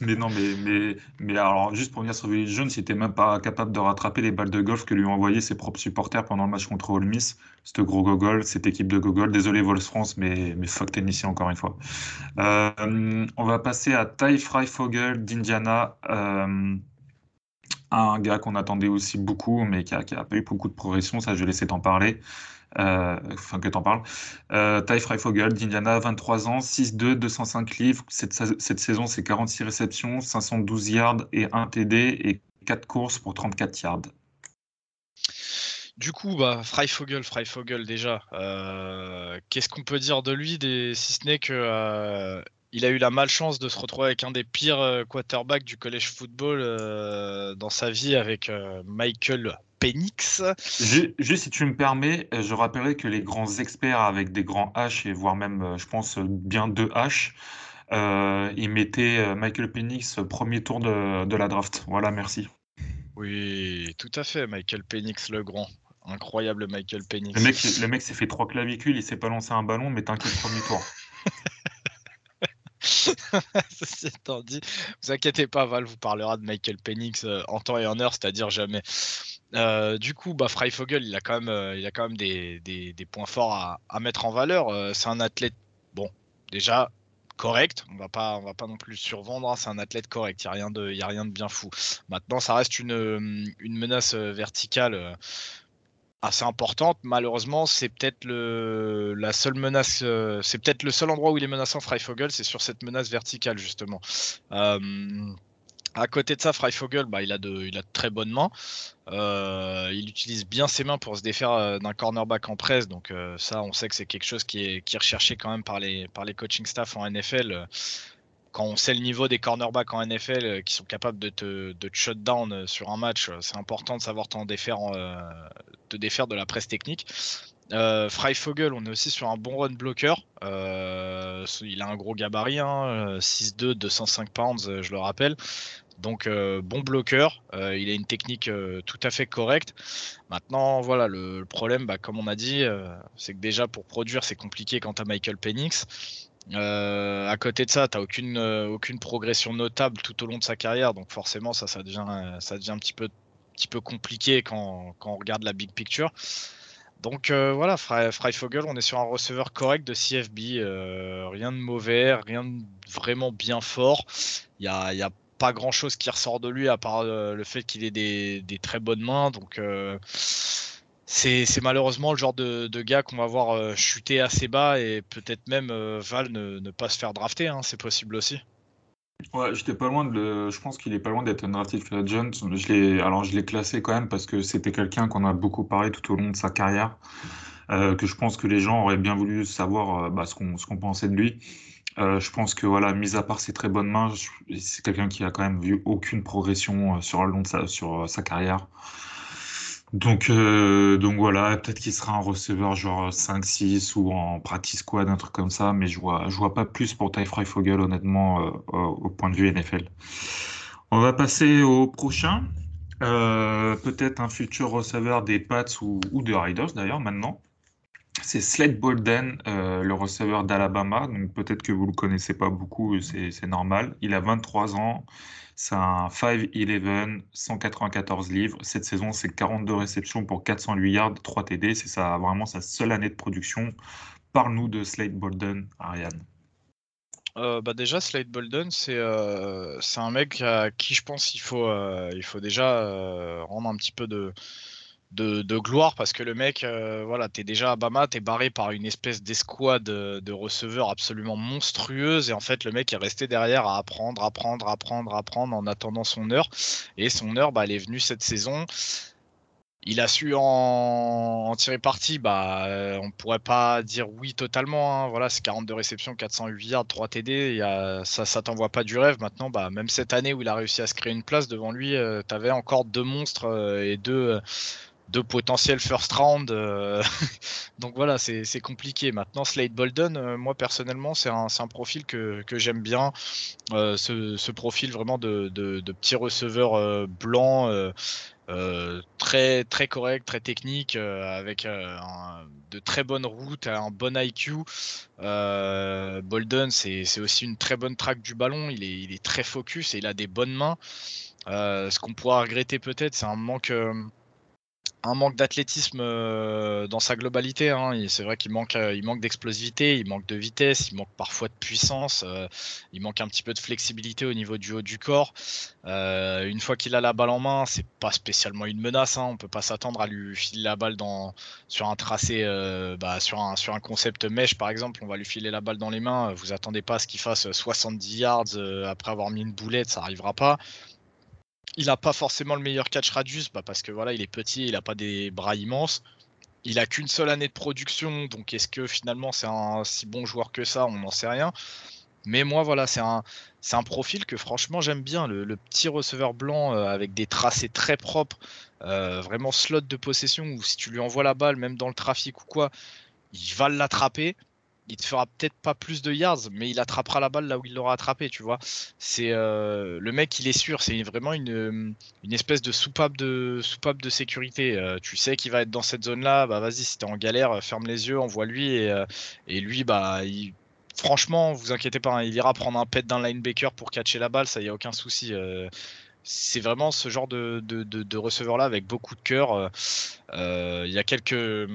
Mais non, mais, mais, mais alors, juste pour venir sur Willie Jones, il n'était même pas capable de rattraper les balles de golf que lui ont envoyé ses propres supporters pendant le match contre Ole Miss. Gros gogol, cette équipe de gogol. Désolé, Vols France, mais, mais fuck Tennessee encore une fois. Euh, on va passer à Ty Freifogel d'Indiana. Euh, un gars qu'on attendait aussi beaucoup, mais qui a, pas eu beaucoup de progression, ça je vais laisser t'en parler. enfin que t'en parles. Euh, Ty Freifogel d'Indiana, 23 ans, 6-2, 205 livres. Cette, cette saison, c'est 46 réceptions, 512 yards et 1 TD et 4 courses pour 34 yards. Du coup, bah, Freifogel, Freifogel déjà, euh, qu'est-ce qu'on peut dire de lui, si ce n'est que euh, il a eu la malchance de se retrouver avec un des pires euh, quarterbacks du collège football dans sa vie avec Michael Penix. Juste, si tu me permets, je rappellerai que les grands experts avec des grands H et voire même, je pense, bien deux H, ils mettaient Michael Penix premier tour de, de la draft. Voilà, merci. Oui, tout à fait, Michael Penix le grand. Incroyable Michael Penix. Le mec, le mec s'est fait trois clavicules, il s'est pas lancé un ballon, mais t'inquiète, premier tour. Ceci étant dit, vous inquiétez pas, Val vous parlera de Michael Penix euh, en temps et en heure, c'est-à-dire jamais. Euh, du coup, bah, Freifogel, il a quand même, euh, il a quand même des, points forts à, à, mettre en valeur. c'est un athlète, bon, déjà correct. On va pas, on va pas non plus survendre. Hein, c'est un athlète correct. Il y a rien de, a rien de bien fou. Maintenant, ça reste une, une menace verticale assez importante. Malheureusement, c'est peut-être le la seule menace, euh, c'est peut-être le seul endroit où il est menaçant Freifogel, c'est sur cette menace verticale justement. Euh, à côté de ça, Freifogel, bah, il, a de, il a de très bonnes mains. Euh, il utilise bien ses mains pour se défaire d'un cornerback en presse. Donc ça, on sait que c'est quelque chose qui est, qui recherché quand même par les, par les coaching staff en NFL quand on sait le niveau des cornerbacks en NFL euh, qui sont capables de te, de shut down euh, sur un match, euh, c'est important de savoir défaire, te défaire de la presse technique. Euh, Freifogel, on est aussi sur un bon run blocker. il a un gros gabarit, hein, 6'2, 205 pounds, je le rappelle. Donc bon bloqueur, il a une technique tout à fait correcte. Maintenant, voilà, le, problème, bah, comme on a dit, c'est que déjà pour produire, c'est compliqué quand tu as Michael Penix. Euh, à côté de ça, tu n'as aucune, euh, aucune progression notable tout au long de sa carrière, donc forcément, ça, ça, devient, ça devient un petit peu, petit peu compliqué quand, quand on regarde la big picture. Donc euh, voilà, Freifogel, on est sur un receveur correct de CFB, rien de mauvais, rien de vraiment bien fort. Il n'y a, y a, pas grand chose qui ressort de lui à part le fait qu'il ait des, des, très bonnes mains. Donc c'est malheureusement le genre de, gars qu'on va voir euh, chuter assez bas et peut-être même euh, Val ne, pas se faire drafter, hein, c'est possible aussi. Ouais, Je pense qu'il est pas loin d'être un drafted free agent. Je alors je l'ai classé quand même parce que c'était quelqu'un qu'on a beaucoup parlé tout au long de sa carrière, euh, que je pense que les gens auraient bien voulu savoir bah, ce qu'on pensait de lui. je pense que voilà, mis à part ses très bonnes mains, c'est quelqu'un qui a quand même vu aucune progression sur le long de sur sa carrière. Donc, euh, donc voilà, peut-être qu'il sera un receveur genre 5-6 ou en practice squad, un truc comme ça, mais je vois, je vois pas plus pour Ty Fogel, honnêtement, euh, au point de vue NFL. On va passer au prochain. Euh, peut-être un futur receveur des Pats ou, ou des Riders d'ailleurs maintenant. C'est Slade Bolden, le receveur d'Alabama. Donc peut-être que vous le connaissez pas beaucoup, c'est normal. Il a 23 ans. C'est un 5-11, 194 livres. Cette saison, c'est 42 réceptions pour 408 yards, 3 TD. C'est ça, vraiment sa seule année de production. Parle-nous de Slade Bolden, Ariane. Euh, bah déjà, Slade Bolden, c'est euh, un mec à qui je pense qu'il faut, euh, il faut déjà rendre un petit peu de, de, gloire parce que le mec, euh, voilà, t'es déjà à Bama, t'es barré par une espèce d'escouade de, receveurs absolument monstrueuse et en fait le mec est resté derrière à apprendre, apprendre, apprendre, apprendre en attendant son heure et son heure, bah, elle est venue cette saison. Il a su en, tirer parti, bah, euh, on pourrait pas dire oui totalement. Hein. Voilà, c'est 42 réceptions, 408 yards, 3 TD. ça, ça t'envoie pas du rêve. Maintenant, bah, même cette année où il a réussi à se créer une place devant lui, euh, tu avais encore deux monstres et deux, de potentiels first round. Euh, donc voilà, c'est compliqué. Maintenant, Slade Bolden, euh, moi personnellement, c'est un, un, profil que, que j'aime bien. Euh, ce, ce, profil vraiment de, de, de petit receveur blanc. très très correct, très technique, avec de très bonnes routes, un bon IQ. Bolden, c'est aussi une très bonne traque du ballon. Il est, il est très focus et il a des bonnes mains. ce qu'on pourra regretter peut-être, c'est un manque un manque d'athlétisme euh, dans sa globalité. Hein. C'est vrai qu'il manque, euh, manque d'explosivité, il manque de vitesse, il manque parfois de puissance, euh, il manque un petit peu de flexibilité au niveau du haut du corps. une fois qu'il a la balle en main, c'est pas spécialement une menace. Hein. On peut pas s'attendre à lui filer la balle dans, sur un tracé, bah, sur, un, sur un concept mèche par exemple. On va lui filer la balle dans les mains. Vous attendez pas à ce qu'il fasse 70 yards après avoir mis une boulette, ça arrivera pas il n'a pas forcément le meilleur catch radius bah parce que voilà, il est petit, il n'a pas des bras immenses. Il a qu'une seule année de production, donc est-ce que finalement c'est un si bon joueur que ça On n'en sait rien. Mais moi, voilà, c'est un, c'est un profil que franchement j'aime bien. Le, petit receveur blanc euh, avec des tracés très propres, euh, vraiment slot de possession où si tu lui envoies la balle, même dans le trafic ou quoi, il va l'attraper il te fera peut-être pas plus de yards, mais il attrapera la balle là où il l'aura attrapé, tu vois. C'est euh, le mec, il est sûr, c'est vraiment une, une, espèce de soupape de sécurité. Euh, tu sais qu'il va être dans cette zone-là, bah vas-y, si t'es en galère, ferme les yeux, envoie-lui et, euh, et, lui, bah, franchement, vous inquiétez pas, hein, il ira prendre un pet d'un linebacker pour catcher la balle, ça y a aucun souci. c'est vraiment ce genre de, de, de receveur-là avec beaucoup de cœur. Il y a quelques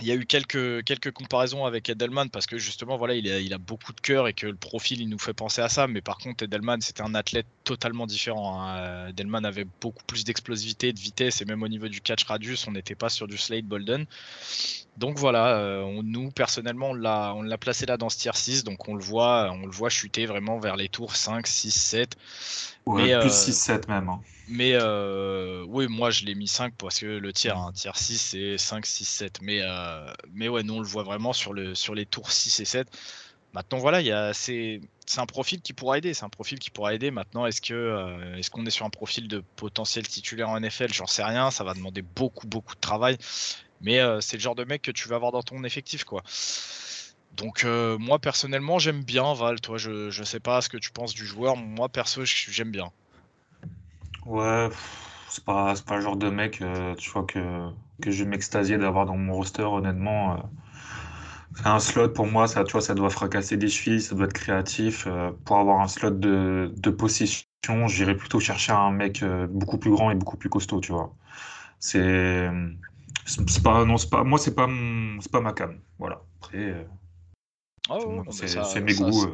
il y a eu quelques, quelques comparaisons avec Edelman parce que justement, voilà, il a, beaucoup de cœur et que le profil, il nous fait penser à ça. Mais par contre, Edelman, c'était un athlète totalement différent. Hein. Edelman avait beaucoup plus d'explosivité, de vitesse et même au niveau du catch radius, on n'était pas sur du Slade Bolden. Donc voilà, euh, nous, personnellement, on l'a, on l'a placé là dans ce tier 6. Donc on le voit, on le voit chuter vraiment vers les tours 5, 6, 7. Ouais, plus 6, 7 même. Hein. Mais euh, oui, moi je l'ai mis 5 parce que le tiers, un tiers 6 c'est 5, 6, 7. Mais, euh, mais ouais, nous on le voit vraiment sur, le, sur les tours 6 et 7. Maintenant voilà, c'est, un profil qui pourra aider. C'est un profil qui pourra aider. Maintenant, est-ce, que, euh, est-ce qu'on est sur un profil de potentiel titulaire en NFL J'en sais rien. Ça va demander beaucoup, beaucoup de travail. Mais c'est le genre de mec que tu vas avoir dans ton effectif. quoi. Donc moi personnellement j'aime bien Val, toi je, je sais pas ce que tu penses du joueur, moi perso j'aime bien. Ouais, c'est pas, pas le genre de mec, euh, tu vois, que, que je vais m'extasier d'avoir dans mon roster, honnêtement. Euh. un slot pour moi, ça, tu vois, ça doit fracasser des chevilles, ça doit être créatif. Euh, pour avoir un slot de, de position, j'irais plutôt chercher un mec beaucoup plus grand et beaucoup plus costaud, tu vois. C'est, c'est pas, non, c'est pas, moi, c'est pas, c'est pas ma cam. Voilà. Après, oh, c'est mes goûts.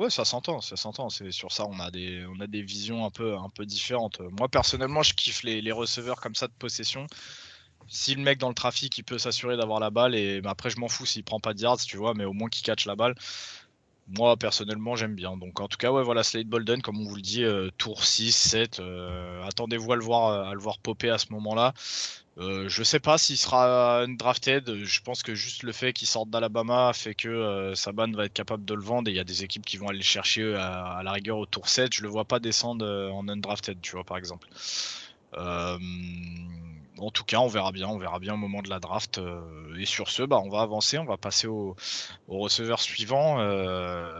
Ouais, ça s'entend, ça s'entend. C'est sur ça, on a des, on a des visions un peu, un peu différentes. Moi personnellement, je kiffe les, les receveurs comme ça de possession. Si le mec dans le trafic, il peut s'assurer d'avoir la balle et bah, après je m'en fous s'il prend pas de yards, tu vois, mais au moins qu'il catch la balle. Moi personnellement, j'aime bien. Donc en tout cas, ouais, voilà, Slade Bolden, comme on vous le dit, euh, tour 6, 7. Euh, attendez-vous à le voir, à le voir popper à ce moment-là. Euh, je sais pas s'il sera drafted. Je pense que juste le fait qu'il sorte d'Alabama fait que euh, Saban va être capable de le vendre et il y a des équipes qui vont aller le chercher à, la rigueur au tour 7. Je le vois pas descendre en undrafted, tu vois, par exemple. En tout cas, on verra bien. On verra bien au moment de la draft. et sur ce, bah, on va avancer. On va passer au, receveur suivant.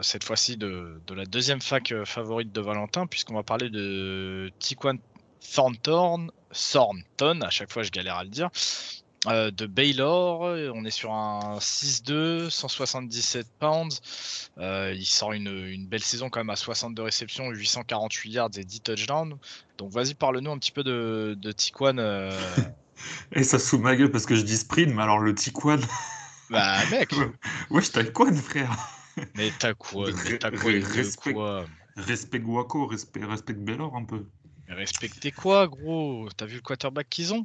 cette fois-ci de, la deuxième fac favorite de Valentin, puisqu'on va parler de Tiquan Thornton, Thornton, à chaque fois je galère à le dire, euh, de Baylor. On est sur un 6-2, 177 pounds. Euh, il sort une, belle saison quand même à 62 réceptions, 848 yards et 10 touchdowns. Donc vas-y, parle-nous un petit peu de, de Tiquan. Euh. et ça sous ma gueule parce que je dis sprint, mais alors le Tiquan. bah mec Ouais, je Tiquan, frère Mais t'as quoi, mais t'as quoi, respect, respect Guaco, respect, respect Baylor un peu. Respectez quoi, gros? T'as vu le quarterback qu'ils ont?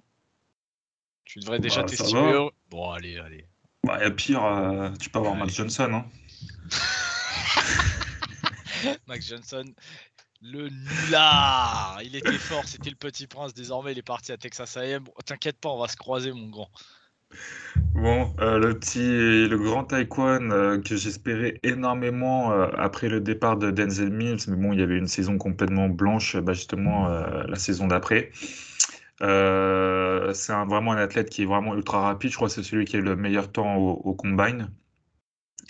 Tu devrais déjà bah, t'estimer Bon, allez, allez. Bah, et pire, euh, tu peux avoir Max Johnson. Hein. Max Johnson, le nulard Il était fort, c'était le petit prince. Désormais, il est parti à Texas AM. T'inquiète pas, on va se croiser, mon grand. Bon, euh, le petit, le grand Taekwondo euh, que j'espérais énormément euh, après le départ de Denzel Mills, mais bon, il y avait une saison complètement blanche, bah, justement la saison d'après. C'est vraiment un athlète qui est vraiment ultra rapide. Je crois que c'est celui qui a le meilleur temps au, combine.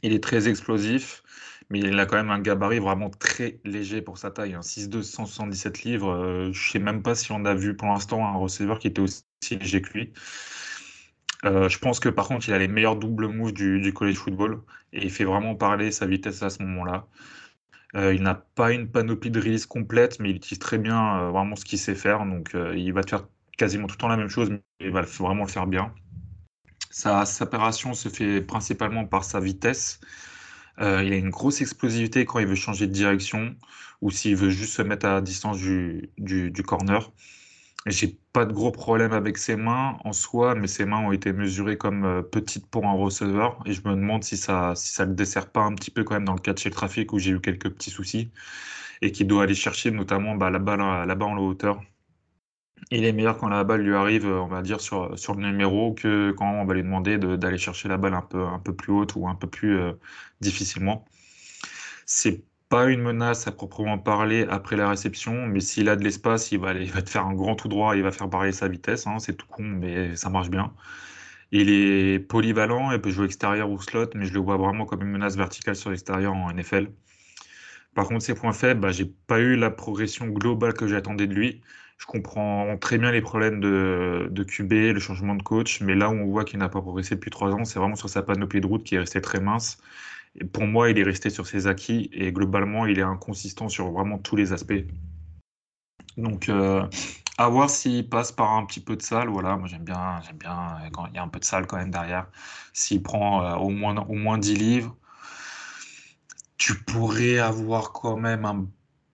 Il est très explosif, mais il a quand même un gabarit vraiment très léger pour sa taille. 6'2", 177 livres. je sais même pas si on a vu pour l'instant un receveur qui était aussi léger que lui. Euh, je pense que par contre, il a les meilleurs doubles moves du, college football et il fait vraiment parler sa vitesse à ce moment-là. Euh, il n'a pas une panoplie de release complète, mais il utilise très bien euh, vraiment ce qu'il sait faire. Donc, il va te faire quasiment tout le temps la même chose, mais il va vraiment le faire bien. Sa séparation se fait principalement par sa vitesse. Euh, il a une grosse explosivité quand il veut changer de direction ou s'il veut juste se mettre à distance du, du, du corner. J'ai pas de gros problème avec ses mains en soi, mais ses mains ont été mesurées comme euh, petites pour un receveur. Et je me demande si ça si ça le dessert pas un petit peu quand même dans le catch et le trafic où j'ai eu quelques petits soucis et qui doit aller chercher notamment bah, là-bas en hauteur. Il est meilleur quand la balle lui arrive, on va dire, sur, le numéro que quand on va lui demander d'aller chercher la balle un peu, plus haute ou un peu plus euh, difficilement. C'est pas une menace à proprement parler après la réception, mais s'il a de l'espace, il va, il va te faire un grand tout droit, il va faire barrer sa vitesse. Hein, c'est tout con, mais ça marche bien. Il est polyvalent, il peut jouer extérieur ou slot, mais je le vois vraiment comme une menace verticale sur l'extérieur en NFL. Par contre, ses points faibles, bah, j'ai pas eu la progression globale que j'attendais de lui. Je comprends très bien les problèmes de, de QB, le changement de coach, mais là où on voit qu'il n'a pas progressé depuis trois ans, c'est vraiment sur sa panoplie de route qui est restée très mince. Et pour moi, il est resté sur ses acquis et globalement, il est inconsistant sur vraiment tous les aspects. Donc, euh, à voir s'il passe par un petit peu de salle. Voilà, moi j'aime bien, j'aime bien quand il y a un peu de salle quand même derrière. S'il prend euh, au, moins, au moins 10 livres, tu pourrais avoir quand même un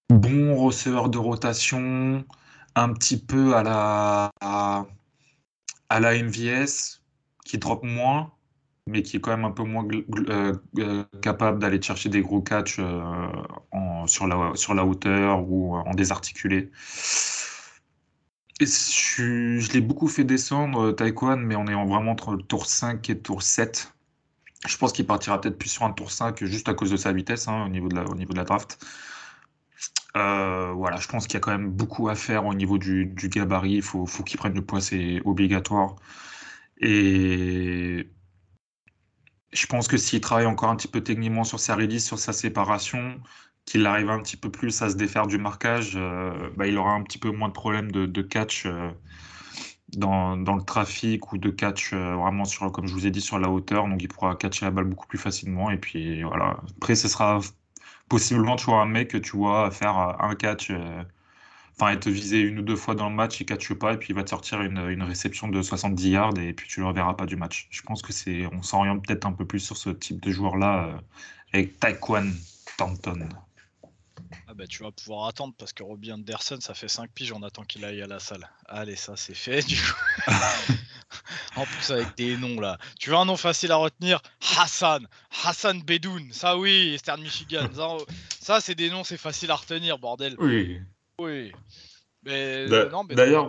bon receveur de rotation, un petit peu à la, à, la MVS, qui drop moins, mais qui est quand même un peu moins euh, euh, capable d'aller chercher des gros catchs euh, sur, la, sur la hauteur ou en désarticulé. je, l'ai beaucoup fait descendre, Taekwondo, mais on est vraiment entre le tour 5 et le tour 7. Je pense qu'il partira peut-être plus sur un tour 5 juste à cause de sa vitesse hein, au, niveau de au niveau de la draft. Euh, voilà, je pense qu'il y a quand même beaucoup à faire au niveau du, gabarit. Il faut, qu'il prenne le poids, c'est obligatoire. Et je pense que s'il travaille encore un petit peu techniquement sur sa release, sur sa séparation, qu'il arrive un petit peu plus à se défaire du marquage, euh, bah, il aura un petit peu moins de problèmes de, catch. Euh, dans, le trafic ou de catch vraiment sur, comme je vous ai dit, sur la hauteur. Donc il pourra catcher la balle beaucoup plus facilement. Et puis voilà. Après, ce sera possiblement tu vois un mec que tu vois faire euh, un catch, euh, enfin être visé une ou deux fois dans le match, il catche pas et puis il va te sortir une, une, réception de 70 yards et puis tu le reverras pas du match. Je pense que c'est, on s'oriente peut-être un peu plus sur ce type de joueur là avec Taekwon Tanton. Ah bah tu vas pouvoir attendre parce que Robbie Anderson, ça fait 5 piges, on attend qu'il aille à la salle. Allez, ça c'est fait du coup. en plus avec des noms là. Tu veux un nom facile à retenir? Hassan. Hassan Bedoun. Ça oui, Eastern Michigan. ça, c'est des noms, c'est facile à retenir, bordel. Oui. Oui. Mais D'ailleurs,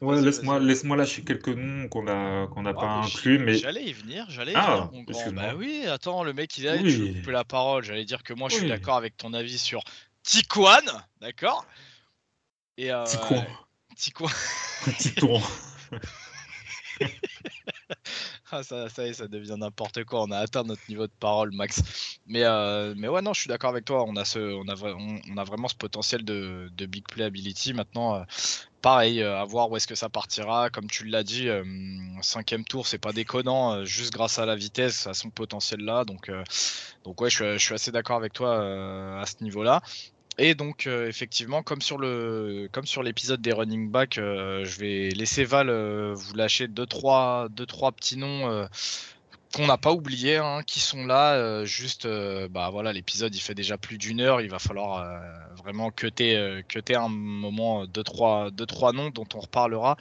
Ouais, laisse-moi laisse lâcher quelques noms qu'on a qu'on n'a ah, pas inclus, mais j'allais y venir, j'allais y ah, venir, Bah oui, attends, le mec il a oui. tu la parole. J'allais dire que moi je suis d'accord avec ton avis sur Tiquan, d'accord? Et euh... Tiquan. Tiquan. ah, ça, ça, ça devient n'importe quoi. On a atteint notre niveau de parole, Max. Mais, euh, mais ouais, non, je suis d'accord avec toi. On a, vraiment ce potentiel de, big playability. Maintenant, euh, pareil, euh, à voir où est-ce que ça partira. Comme tu l'as dit, cinquième tour, c'est pas déconnant, juste grâce à la vitesse, à son potentiel là. Donc, donc ouais, je, je suis assez d'accord avec toi à ce niveau-là. Et donc euh, effectivement, comme sur l'épisode des running back, euh, je vais laisser Val euh, vous lâcher deux trois deux trois petits noms qu'on n'a pas oubliés, hein, qui sont là. juste, bah voilà, l'épisode il fait déjà plus d'une heure. Il va falloir vraiment que tu un moment deux trois deux trois noms dont on reparlera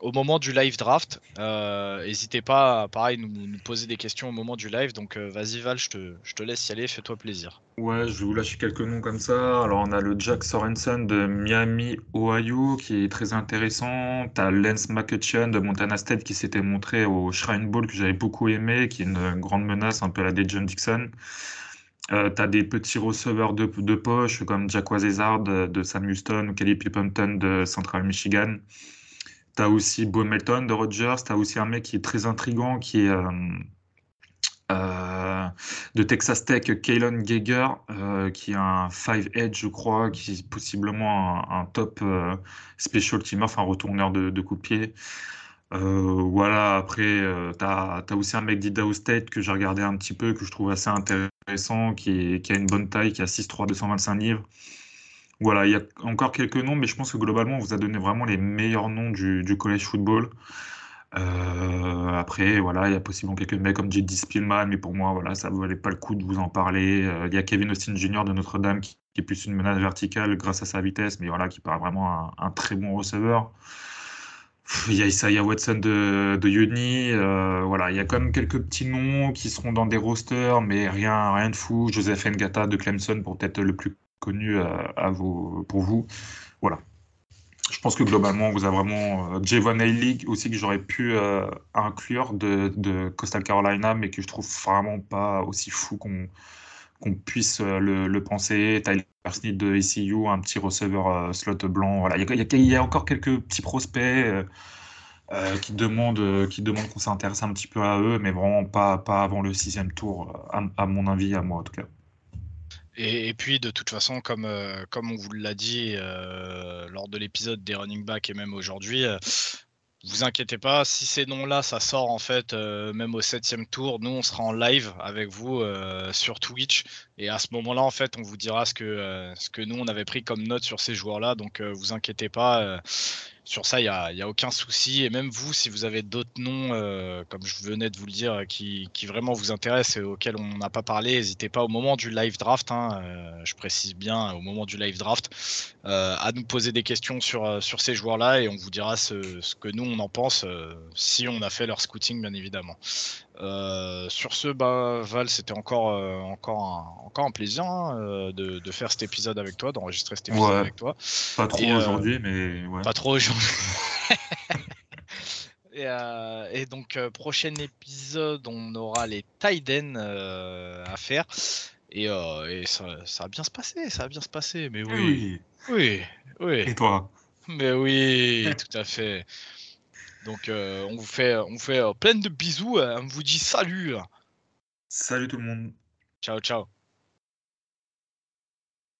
au moment du live draft. Euh, n'hésitez pas, à, pareil, nous, poser des questions au moment du live. Donc, euh, vas-y, Val, je te, laisse y aller. Fais-toi plaisir. Ouais, je vais vous lâcher quelques noms comme ça. Alors, on a le Jack Sorensen de Miami, Ohio, qui est très intéressant. Tu as Lance McCutcheon de Montana State qui s'était montré au Shrine Bowl, que j'avais beaucoup aimé, qui est une grande menace, un peu à la John Dixon. Euh, tu as des petits receveurs de, poche comme Wazezard de, de Sam Houston ou Kelly Pippington de Central Michigan. Tu as aussi Bo Melton de Rogers, tu as aussi un mec qui est très intrigant, qui est euh, euh, de Texas Tech, Kalen Geiger, euh, qui est un 5 edge, je crois, qui est possiblement un, top special teamer, enfin retourneur de, pied. voilà, après, tu as, aussi un mec d'Idaho State que j'ai regardé un petit peu, que je trouve assez intéressant, qui, qui a une bonne taille, qui a 6'3, 225 livres. Voilà, il y a encore quelques noms, mais je pense que globalement, on vous a donné vraiment les meilleurs noms du, du college football. Euh, après, voilà, il y a possiblement quelques mecs comme J.D. Spielman, mais pour moi, voilà, ça ne valait pas le coup de vous en parler. Euh, il y a Kevin Austin Jr. de Notre-Dame qui, est plus une menace verticale grâce à sa vitesse, mais voilà, qui paraît vraiment un, très bon receveur. Il y a Isaiah Watson de, de Uni. Euh, voilà, il y a quand même quelques petits noms qui seront dans des rosters, mais rien, rien de fou. Joseph Ngata de Clemson pour peut-être le plus connu pour vous. Voilà. Je pense que globalement, vous avez vraiment euh, Javon League aussi que j'aurais pu euh, inclure de, de, Coastal Carolina, mais que je trouve vraiment pas aussi fou qu'on puisse euh, le, penser. Tyler Sneed de ECU, un petit receveur euh, slot blanc. Voilà. Il, y a, encore quelques petits prospects qui demandent demandent qu'on s'intéresse un petit peu à eux, mais vraiment pas, avant le sixième tour, à mon avis, à moi en tout cas. Et, puis, de toute façon, comme, euh, comme on vous l'a dit euh, lors de l'épisode des running backs et même aujourd'hui, euh, vous inquiétez pas, si ces noms-là, ça sort en fait, même au septième tour, nous, on sera en live avec vous sur Twitch. Et à ce moment-là, en fait, on vous dira ce que, ce que nous, on avait pris comme note sur ces joueurs-là. Donc, vous inquiétez pas sur ça, il n'y a, aucun souci. Et même vous, si vous avez d'autres noms, euh, comme je venais de vous le dire, qui, vraiment vous intéressent et auxquels on n'a pas parlé, n'hésitez pas au moment du live draft, hein, euh, je précise bien, au moment du live draft, euh, à nous poser des questions sur, ces joueurs-là et on vous dira ce, ce que nous, on en pense, si on a fait leur scouting, bien évidemment. Euh, sur ce, bah, Val, c'était encore, euh, encore, un, encore un plaisir hein, euh, de, de, faire cet épisode avec toi, d'enregistrer cet épisode avec toi. Pas trop aujourd'hui, mais ouais. Pas trop aujourd'hui. et, et, donc, prochain épisode, on aura les Tiden à faire. Et, et ça, ça, va bien se passer, ça va bien se passer. Mais oui. Oui, oui. oui. Et toi? Mais oui, tout à fait. Donc euh, on vous fait, on vous fait euh, plein de bisous. Euh, on vous dit salut. Salut tout le monde. Ciao, ciao.